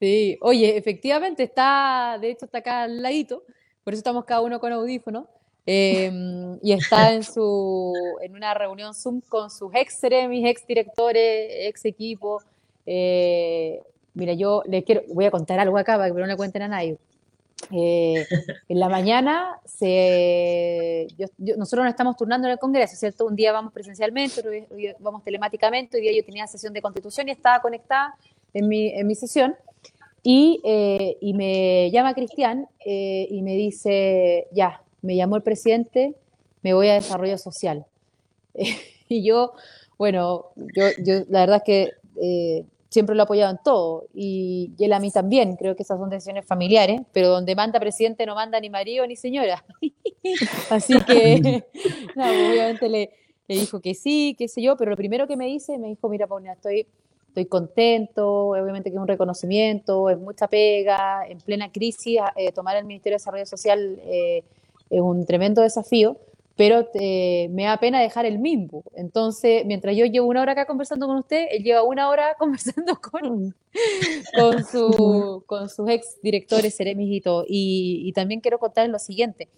Sí, oye, efectivamente está, de hecho está acá al ladito, por eso estamos cada uno con audífono. Em, y está en, su, en una reunión Zoom con sus ex seremis, ex directores, ex equipo. Eh, mira, yo les quiero, voy a contar algo acá para que no le cuenten a nadie. Eh, en la mañana nosotros nos estamos turnando en el Congreso, ¿cierto? Un día vamos presencialmente, otro día vamos telemáticamente, hoy día yo tenía sesión de constitución y estaba conectada en mi, en sesión. Y, eh, y me llama Cristian y me dice, ya, me llamó el presidente, me voy a desarrollo social. y yo, bueno, yo, yo, la verdad es que eh, siempre lo he apoyado en todo y, él a mí también, creo que esas son decisiones familiares, pero donde manda presidente no manda ni marido ni señora. Así que, obviamente le, le, dijo que sí, qué sé yo, pero lo primero que me dice, me dijo, mira, Paulina, estoy, estoy contento, obviamente que es un reconocimiento, es mucha pega, en plena crisis, eh, tomar el Ministerio de Desarrollo Social eh, es un tremendo desafío, pero eh, me da pena dejar el mismo. Entonces, mientras yo llevo una hora acá conversando con usted, él lleva una hora conversando con, con, su, con sus ex directores, Ceremis y todo. Y, también quiero contarles lo siguiente.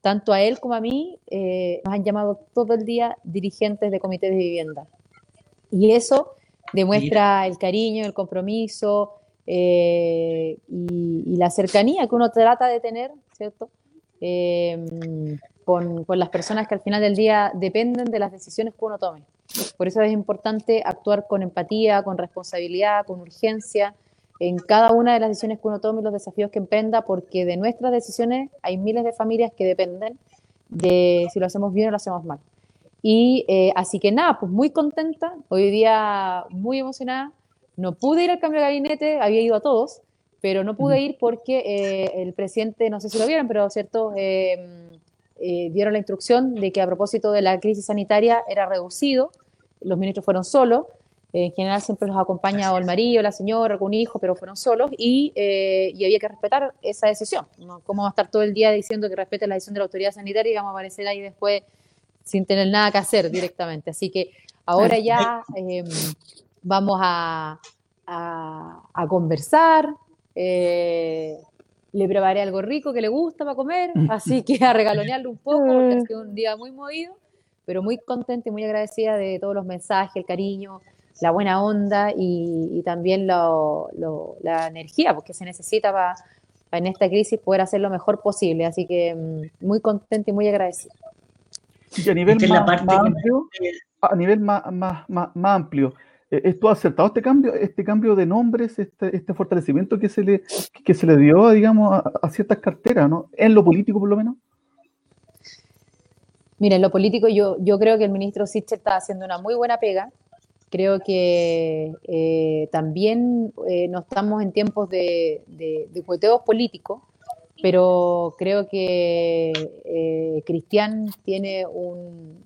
Tanto a él como a mí eh, nos han llamado todo el día dirigentes de comités de vivienda. Y eso demuestra el cariño, el compromiso eh, y, y, la cercanía que uno trata de tener, ¿cierto? Con, con, las personas que al final del día dependen de las decisiones que uno tome. Por eso es importante actuar con empatía, con responsabilidad, con urgencia en cada una de las decisiones que uno tome y los desafíos que emprenda, porque de nuestras decisiones hay miles de familias que dependen de si lo hacemos bien o lo hacemos mal. Y eh, así que nada, pues muy contenta, hoy día muy emocionada. No pude ir al cambio de gabinete, había ido a todos, pero no pude ir porque eh, el presidente, no sé si lo vieron, pero cierto, em, eh, dieron la instrucción de que a propósito de la crisis sanitaria era reducido, los ministros fueron solos, en general siempre los acompaña o el marido, la señora, algún hijo, pero fueron solos y, eh, y había que respetar esa decisión. ¿no? ¿Cómo va a estar todo el día diciendo que respete la decisión de la autoridad sanitaria y vamos a aparecer ahí después sin tener nada que hacer directamente? Así que ahora ya em, vamos a, a, a conversar, eh, le preparé algo rico que le gusta para comer, mm. así que a regalonearlo un poco porque ha sido un día muy movido, pero muy contenta y muy agradecida de todos los mensajes, el cariño, la buena onda y, también la energía, porque se necesita para en esta crisis poder hacer lo mejor posible. Así que mm, muy contenta y muy agradecida. Y a nivel, más, amplio, a nivel más, amplio, ¿esto ha acertado este cambio, este cambio de nombres, este, este fortalecimiento que se le, que se le dio, digamos, a, ciertas carteras, ¿no? En lo político, por lo menos. Mira, en lo político yo, yo creo que el ministro Sichel está haciendo una muy buena pega. Creo que eh, también eh, no estamos en tiempos de, de, políticos, pero creo que eh, Cristian tiene un,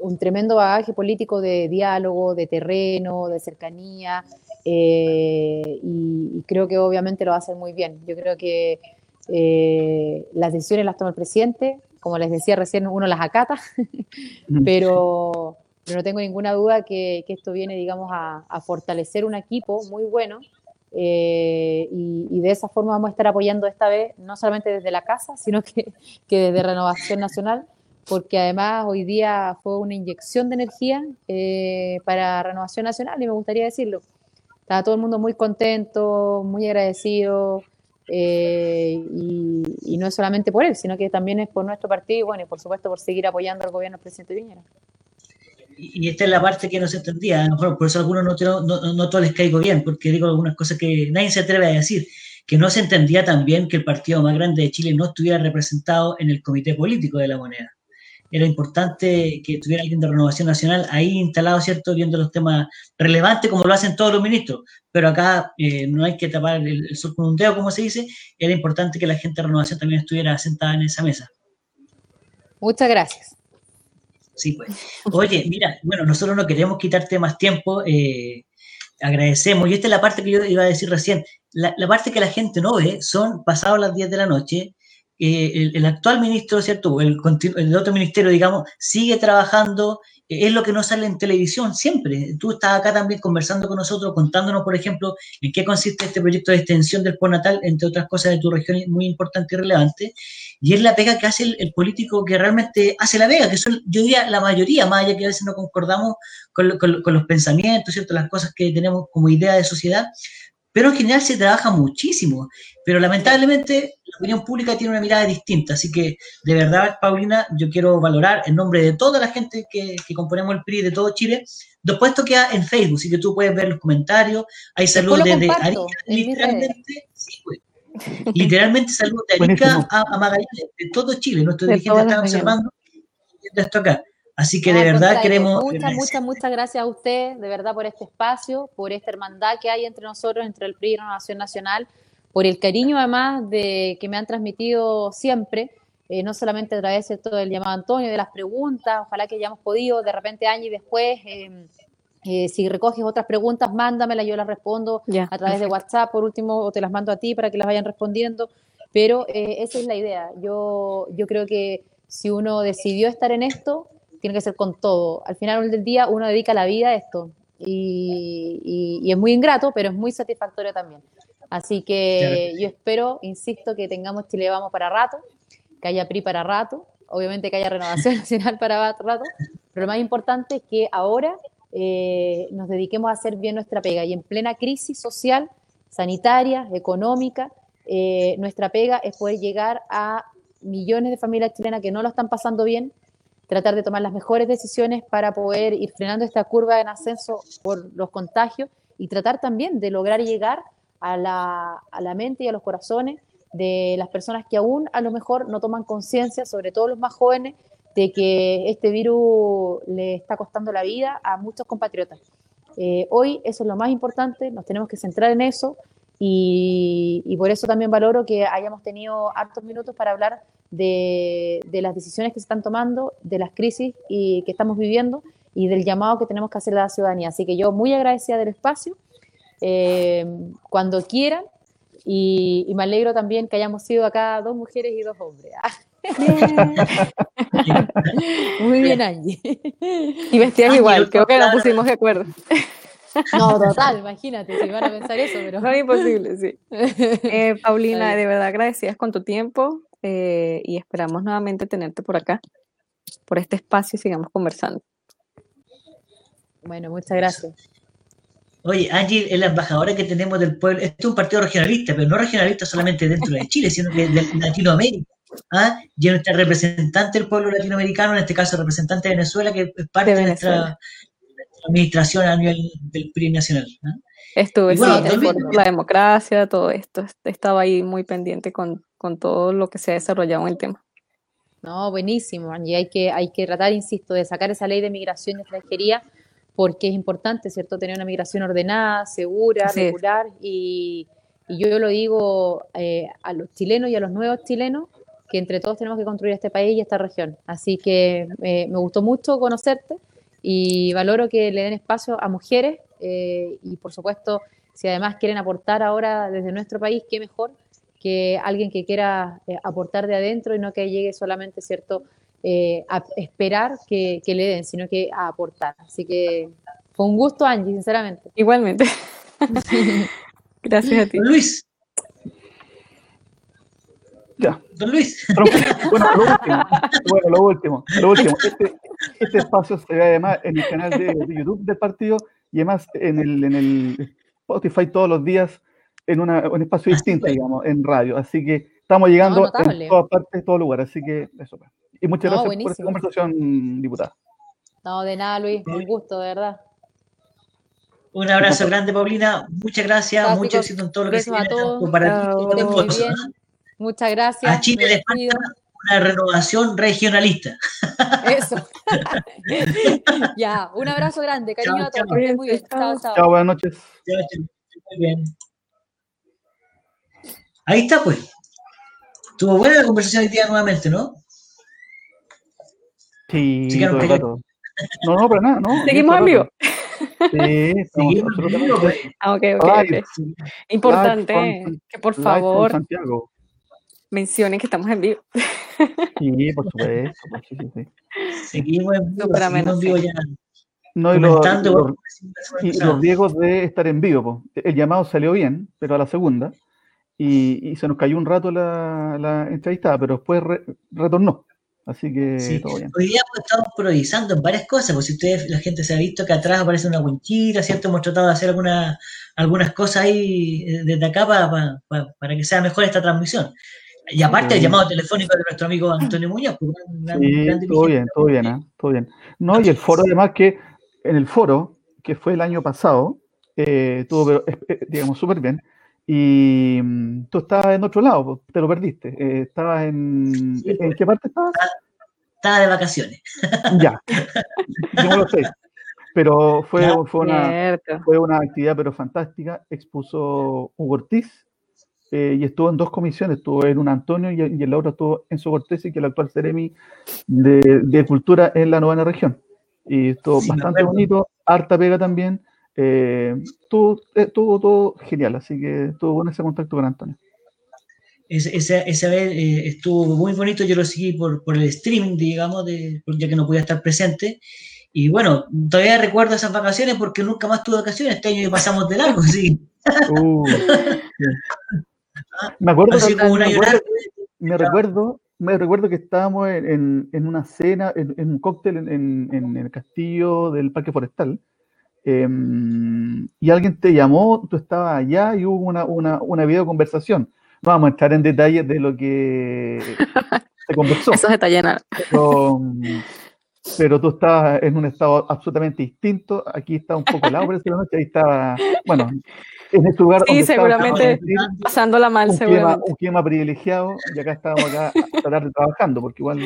un, tremendo bagaje político de diálogo, de terreno, de cercanía, y, creo que obviamente lo va a hacer muy bien. Yo creo que las decisiones las toma el presidente, como les decía recién, uno las acata, pero no tengo ninguna duda que, esto viene, digamos, a, fortalecer un equipo muy bueno eh, y, de esa forma vamos a estar apoyando esta vez, no solamente desde la casa, sino que, desde Renovación Nacional, porque además hoy día fue una inyección de energía eh, para Renovación Nacional y me gustaría decirlo. Estaba todo el mundo muy contento, muy agradecido. Eh, y, no es solamente por él, sino que también es por nuestro partido y bueno, y por supuesto por seguir apoyando al gobierno del presidente Piñera y esta es la parte que no se entendía. por eso a algunos no, no, no, todos les caigo bien, porque digo algunas cosas que nadie se atreve a decir. Que no se entendía también que el partido más grande de Chile no estuviera representado en el comité político de la moneda. Era importante que tuviera alguien de Renovación Nacional ahí instalado, ¿cierto? Viendo los temas relevantes como lo hacen todos los ministros. Pero acá eh, no hay que tapar el, el sol con un dedo, como se dice. Era importante que la gente de Renovación también estuviera sentada en esa mesa. Muchas gracias. Sí, pues. Oye, mira, bueno, nosotros no queremos quitarte más tiempo. Eh, agradecemos. Y esta es la parte que yo iba a decir recién. La, parte que la gente no ve son pasados las 10 de la noche. Eh, el, actual ministro, ¿cierto? El, el otro ministerio, digamos, sigue trabajando es lo que no sale en televisión siempre. Tú estás acá también conversando con nosotros, contándonos, por ejemplo, en qué consiste este proyecto de extensión del postnatal, entre otras cosas de tu región muy importante y relevante. Y es la pega que hace el, político que realmente hace la pega, que son, yo diría, la mayoría, más allá que a veces no concordamos con, con los pensamientos, ¿cierto? Las cosas que tenemos como idea de sociedad, pero en general se trabaja muchísimo. Pero lamentablemente la opinión pública tiene una mirada distinta. Así que, de verdad, Paulina, yo quiero valorar en nombre de toda la gente que, componemos el PRI de todo Chile. Después esto queda en Facebook, así que tú puedes ver los comentarios. Hay saludos desde Arica, literalmente. Pues. literalmente saludos de Arica a, Magallanes, de todo Chile. Nuestros dirigentes están observando esto acá. Así que de verdad queremos... Muchas, muchas, muchas gracias a usted, de verdad, por este espacio, por esta hermandad que hay entre nosotros, entre el PRI y la Nación Nacional, por el cariño además de que me han transmitido siempre, eh, no solamente a través de todo el llamado Antonio, de las preguntas, ojalá que hayamos podido de repente años y después... Em, eh, si recoges otras preguntas, mándamelas, yo las respondo a través de WhatsApp, por último, o te las mando a ti para que las vayan respondiendo. Pero eh, esa es la idea. Yo, yo creo que si uno decidió estar en esto, tiene que ser con todo. Al final del día uno dedica la vida a esto y, es muy ingrato, pero es muy satisfactorio también. Así que yo espero, insisto, que tengamos Chile Vamos para rato, que haya PRI para rato, obviamente que haya Renovación Nacional para rato, pero lo más importante es que ahora eh, nos dediquemos a hacer bien nuestra pega y en plena crisis social, sanitaria, económica, eh, nuestra pega es poder llegar a millones de familias chilenas que no lo están pasando bien, tratar de tomar las mejores decisiones para poder ir frenando esta curva en ascenso por los contagios y tratar también de lograr llegar a la, a la mente y a los corazones de las personas que aún a lo mejor no toman conciencia, sobre todo los más jóvenes, de que este virus le está costando la vida a muchos compatriotas. Eh, hoy eso es lo más importante, nos tenemos que centrar en eso y, y, por eso también valoro que hayamos tenido hartos minutos para hablar de, las decisiones que se están tomando, de las crisis y, que estamos viviendo y del llamado que tenemos que hacer a la ciudadanía. Así que yo muy agradecida del espacio, eh, cuando quieran, y, me alegro también que hayamos sido acá dos mujeres y dos hombres. muy bien, Angie. Y vestían igual, creo que nos pusimos de acuerdo. No, total, imagínate, si van a pensar eso, pero... No es imposible, sí. Eh, Paulina, de verdad agradecidas con tu tiempo, eh, y esperamos nuevamente tenerte por acá. por este espacio y sigamos conversando. Bueno, muchas gracias. Oye, Angie es la embajadora que tenemos del pueblo. Este es un partido regionalista, pero no regionalista solamente dentro de Chile, sino que de Latinoamérica. ¿ah? Y es nuestra representante del pueblo latinoamericano, en este caso representante de Venezuela, que es parte de, nuestra, administración a nivel del PRI nacional. ¿ah? Estuve, sí, la democracia, todo esto. Estaba ahí muy pendiente con, con todo lo que se ha desarrollado en el tema. No, buenísimo, Angie. Hay que, hay que tratar, insisto, de sacar esa ley de migración y extranjería porque es importante, ¿cierto?, tener una migración ordenada, segura, regular. Y, yo lo digo eh, a los chilenos y a los nuevos chilenos, que entre todos tenemos que construir este país y esta región. Así que eh, me gustó mucho conocerte y valoro que le den espacio a mujeres eh, y, por supuesto, si además quieren aportar ahora desde nuestro país, qué mejor que alguien que quiera aportar de adentro y no que llegue solamente, ¿cierto?, eh, a esperar que, le den, sino que a aportar. Así que fue un gusto, Angie, sinceramente. Igualmente. Gracias a ti. Luis. Ya. Don Luis. Bueno, lo último. Bueno, lo último. Lo último. Este, este, espacio se ve además en el canal de, YouTube del partido y además en el, en el Spotify todos los días en una, un espacio distinto, digamos, en radio. Así que estamos llegando a todas partes, en todos lugares. Así que eso. Y muchas gracias por esta conversación, diputada. No, de nada, Luis, un gusto, de verdad. Un abrazo grande, Paulina. Muchas gracias, mucho éxito en todo lo que se viene. Para ti, muy bien. Muchas gracias. A Chile le falta una renovación regionalista. Eso. ya, un abrazo grande, cariño a todos. Muy bien. Chao, chao. Chao, buenas noches. Muy bien. Ahí está, pues. Tuvo buena la conversación hoy día nuevamente, ¿no? Sí, todo el rato. No, no, para nada, ¿no? Seguimos en vivo. Sí, seguimos en vivo. Ah, ok, ok. okay. Importante que por favor mencionen que estamos en vivo. Sí, por supuesto. Sí, sí, sí. Seguimos en vivo, vivo ya. No, y, los, los, y los riesgos de estar en vivo. El llamado salió bien, pero a la segunda. Y, y se nos cayó un rato la, la entrevistada, pero después re, retornó. Así que todo bien. Hoy día pues, estamos improvisando en varias cosas, pues si ustedes, la gente se ha visto que atrás aparece una winchita, ¿cierto? Hemos tratado de hacer alguna, algunas cosas ahí eh, desde acá para, para, que sea mejor esta transmisión. Y aparte el llamado telefónico de nuestro amigo Antonio Muñoz. Pues, sí, todo bien, todo bien, ¿eh? todo bien. No, y el foro además que en el foro, que fue el año pasado, eh, tuvo, eh, digamos, súper bien. Y mm, tú estabas en otro lado, te lo perdiste. Eh, estabas en. ¿En qué parte estabas? Estaba de vacaciones. Ya. Yo no lo sé. Pero fue, fue, una, fue una actividad pero fantástica. Expuso Hugo Ortiz eh, y estuvo en dos comisiones. Estuvo en un Antonio y, en la otra estuvo Enzo Cortés, que es el actual Ceremi de, de Cultura en la novena región. Y estuvo bastante bonito. Harta pega también. Eh, todo, eh, todo, todo genial, así que tuvo bueno ese contacto con Antonio. Esa, esa vez eh, estuvo muy bonito, yo lo seguí por, por el streaming, digamos, de, ya que no podía estar presente. Y bueno, todavía recuerdo esas vacaciones porque nunca más tuve vacaciones, este año pasamos de largo, sí. Uh, me acuerdo, me, recuerdo, me recuerdo que estábamos en, en, una cena, en, un cóctel en, en, el castillo del Parque Forestal, Em, y alguien te llamó, tú estabas allá y hubo una, una, una videoconversación. No vamos a entrar en detalles de lo que se conversó. Esos detalles pero, pero, tú estabas en un estado absolutamente distinto. Aquí está un poco la noche, ahí estaba, bueno, en este lugar. Sí, seguramente pasándola mal, un seguramente. un clima privilegiado y acá estábamos acá a tratar trabajando porque igual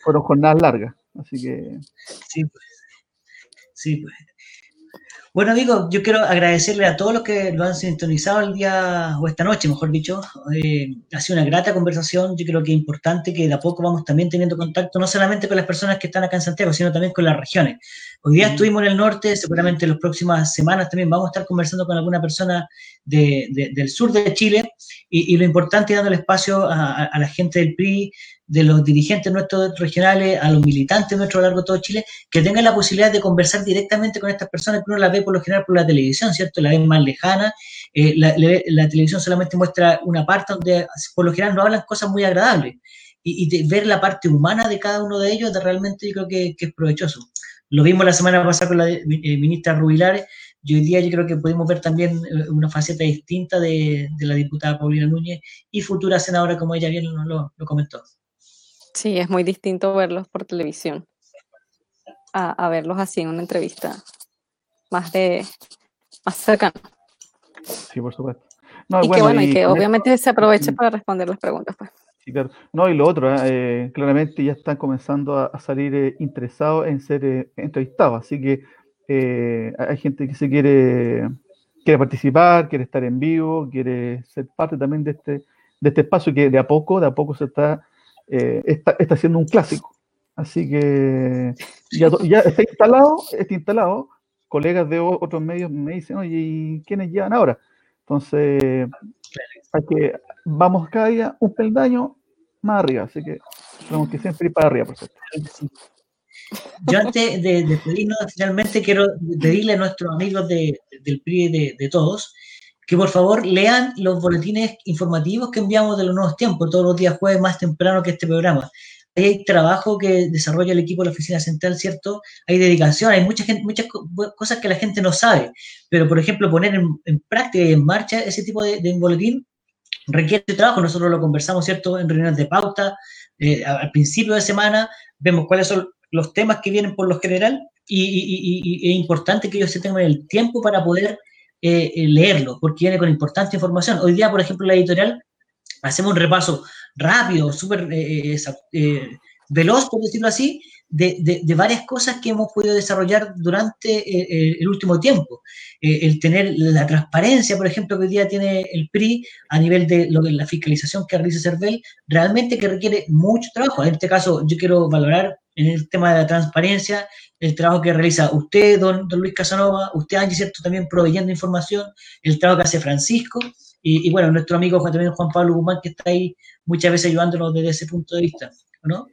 fueron jornadas largas. Así que. Sí, pues. Sí, pues. Bueno, digo, yo quiero agradecerle a todos los que lo han sintonizado el día, o esta noche, mejor dicho. Eh, ha sido una grata conversación. Yo creo que es importante que de a poco vamos también teniendo contacto, no solamente con las personas que están acá en Santiago, sino también con las regiones. Hoy día estuvimos en el norte, seguramente en las próximas semanas también vamos a estar conversando con alguna persona del sur de Chile. Y, lo importante es dando el espacio a, a la gente del PRI, de los dirigentes nuestros regionales, a los militantes nuestros a lo largo de todo Chile, que tengan la posibilidad de conversar directamente con estas personas que uno las ve por lo general por la televisión, ¿cierto? La ven más lejana. Eh, la, televisión solamente muestra una parte donde por lo general no hablan cosas muy agradables. y, ver la parte humana de cada uno de ellos, de realmente yo creo que, es provechoso. Lo vimos la semana pasada con la eh, ministra Rubilares, y hoy día yo creo que podemos ver también eh, una faceta distinta de, la diputada Paulina Núñez y futura senadora, como ella bien lo, comentó. Sí, es muy distinto verlos por televisión a, verlos así en una entrevista más de más cercana. Sí, por supuesto. y que bueno, y, que obviamente se aproveche para responder las preguntas. Pues. Sí, claro. No, y lo otro, ¿eh? Eh, claramente ya están comenzando a, salir interesados en ser entrevistados, así que eh, hay gente que se quiere, quiere participar, quiere estar en vivo, quiere ser parte también de este, de este espacio que de a poco, de a poco se está, eh, está, está haciendo un clásico. Así que ya, ya, está instalado, está instalado. Colegas de otros medios me dicen, oye, ¿y quiénes llegan ahora? Entonces, hay que, vamos cada día un peldaño más arriba, así que tenemos que siempre ir para arriba, por. Yo antes de despedirnos, finalmente quiero pedirle a nuestros amigos del PRI de, de, todos que por favor lean los boletines informativos que enviamos de los nuevos tiempos todos los días jueves más temprano que este programa. Ahí hay trabajo que desarrolla el equipo de la oficina central, ¿cierto? Hay dedicación, hay mucha gente, muchas cosas que la gente no sabe, pero por ejemplo poner en, práctica y en marcha ese tipo de, boletín requiere trabajo. Nosotros lo conversamos, ¿cierto? En reuniones de pauta, eh, al principio de semana, vemos cuáles son los temas que vienen por lo general y, es importante que ellos se tengan el tiempo para poder eh, eh, leerlo, porque viene con importante información. Hoy día, por ejemplo, la editorial, hacemos un repaso rápido, súper eh, veloz, por decirlo así, de, varias cosas que hemos podido desarrollar durante el último tiempo. el tener la transparencia, por ejemplo, que hoy día tiene el PRI a nivel de lo la fiscalización que realiza CERVEL, realmente que requiere mucho trabajo. En este caso, yo quiero valorar en el tema de la transparencia, el trabajo que realiza usted, don, Luis Casanova, usted, Angie, ¿cierto? También proveyendo información, el trabajo que hace Francisco, y, bueno, nuestro amigo también Juan Pablo Guzmán, que está ahí muchas veces ayudándonos desde ese punto de vista, ¿no?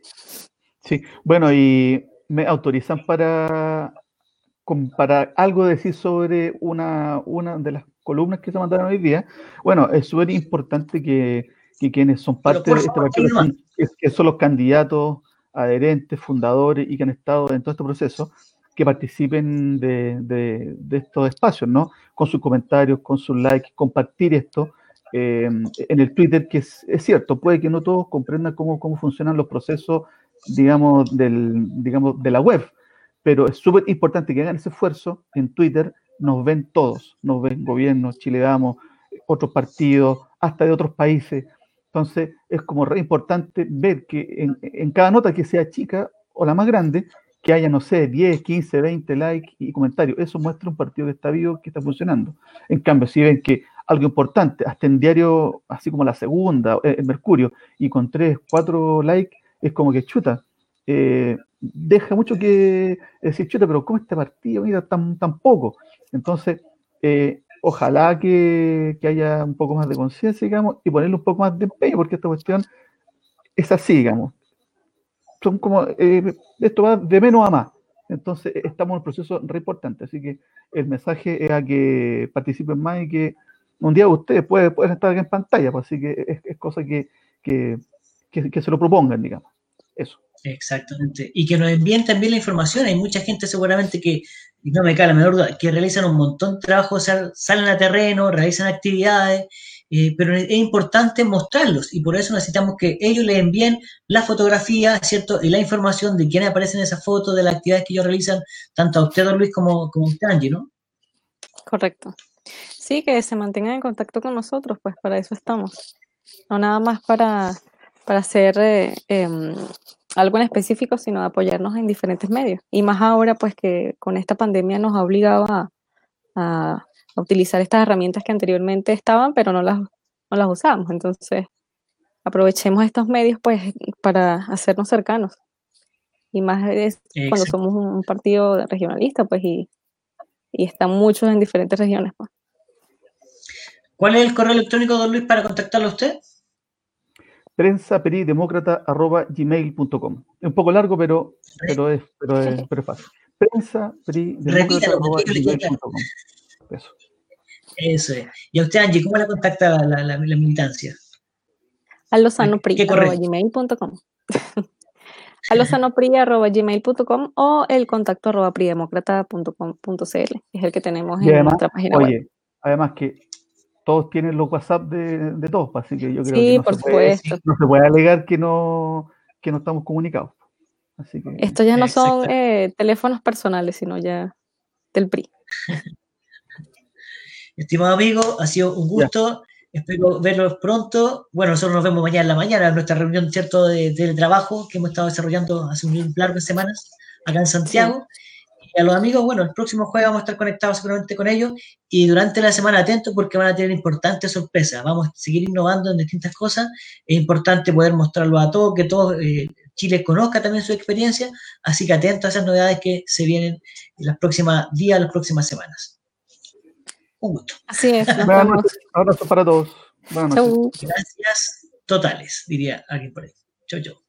Sí, bueno, y me autorizan para, para algo decir sobre una, una de las columnas que se mandaron hoy día. Bueno, es súper importante que, quienes son parte de este partido, que son los candidatos adherentes, fundadores y que han estado en todo este proceso, que participen de, de, estos espacios, ¿no? Con sus comentarios, con sus likes, compartir esto eh, en el Twitter, que es, cierto, puede que no todos comprendan cómo, cómo funcionan los procesos, digamos, del, digamos, de la web, pero es súper importante que hagan ese esfuerzo en Twitter, nos ven todos, nos ven gobiernos, Chile Damos, otros partidos, hasta de otros países, entonces, es como re importante ver que en, cada nota que sea chica o la más grande, que haya, no sé, 10, 15, 20 likes y comentarios. Eso muestra un partido que está vivo, que está funcionando. En cambio, si ven que algo importante, hasta en diario, así como la segunda, eh, el Mercurio, y con 3, 4 likes, es como que chuta. Eh, deja mucho que decir, chuta, pero ¿cómo este partido, mira, tan, tan poco? Entonces, eh, ojalá que, haya un poco más de conciencia, digamos, y ponerle un poco más de empeño, porque esta cuestión es así, digamos. Son como, eh, esto va de menos a más. Entonces, estamos en un proceso re importante. Así que el mensaje es a que participen más y que un día ustedes pueden, pueden estar en pantalla. Pues, así que es, cosa que, que, que se lo propongan, digamos. Eso. Exactamente. Y que nos envíen también la información. Hay mucha gente seguramente que, no me cae la menor duda, que realizan un montón de trabajo, salen a terreno, realizan actividades, eh, pero es importante mostrarlos y por eso necesitamos que ellos les envíen la fotografía, ¿cierto? Y la información de quiénes aparecen en esa foto, de las actividades que ellos realizan, tanto a usted, don Luis, como, como a usted, Angie, ¿no? Correcto. Sí, que se mantengan en contacto con nosotros, pues para eso estamos. No nada más para, para hacer eh, em, algo en específico, sino apoyarnos en diferentes medios. Y más ahora, pues que con esta pandemia nos ha obligado a, utilizar estas herramientas que anteriormente estaban, pero no las, no las usábamos. Entonces, aprovechemos estos medios, pues, para hacernos cercanos. Y más cuando somos un, partido regionalista, pues, y, y están muchos en diferentes regiones. Pues. ¿Cuál es el correo electrónico, don Luis, para contactarlo a usted? gmail.com Es un poco largo, pero, pero, es, pero, es, pero es fácil. gmail.com Eso. Eso es. ¿Y a usted, Angie, cómo la contacta la, la, militancia? alosanopri.gmail.com alosanopri.gmail.com o el contacto arroba pridemócrata.com.cl es el que tenemos en nuestra página oye, Además que todos tienen los WhatsApp de, todos, pues, así que yo creo que no, por se supuesto. Puede, no se puede alegar que no, que no estamos comunicados. Así que, Esto ya no son eh, teléfonos personales, sino ya del PRI. Estimado amigo, ha sido un gusto. Espero verlos pronto. Bueno, nosotros nos vemos mañana en la mañana, en nuestra reunión, ¿cierto?, de teletrabajo que hemos estado desarrollando hace un largo de semanas acá en Santiago. Y a los amigos, bueno, el próximo jueves vamos a estar conectados seguramente con ellos y durante la semana atentos porque van a tener importantes sorpresas. Vamos a seguir innovando en distintas cosas. Es importante poder mostrarlo a todos, que todo eh, Chile conozca también su experiencia. Así que atentos a esas novedades que se vienen en los próximos días, las próximas semanas. Un gusto. Así es. Un abrazo para todos. Gracias totales, diría alguien por ahí. Chau, chau.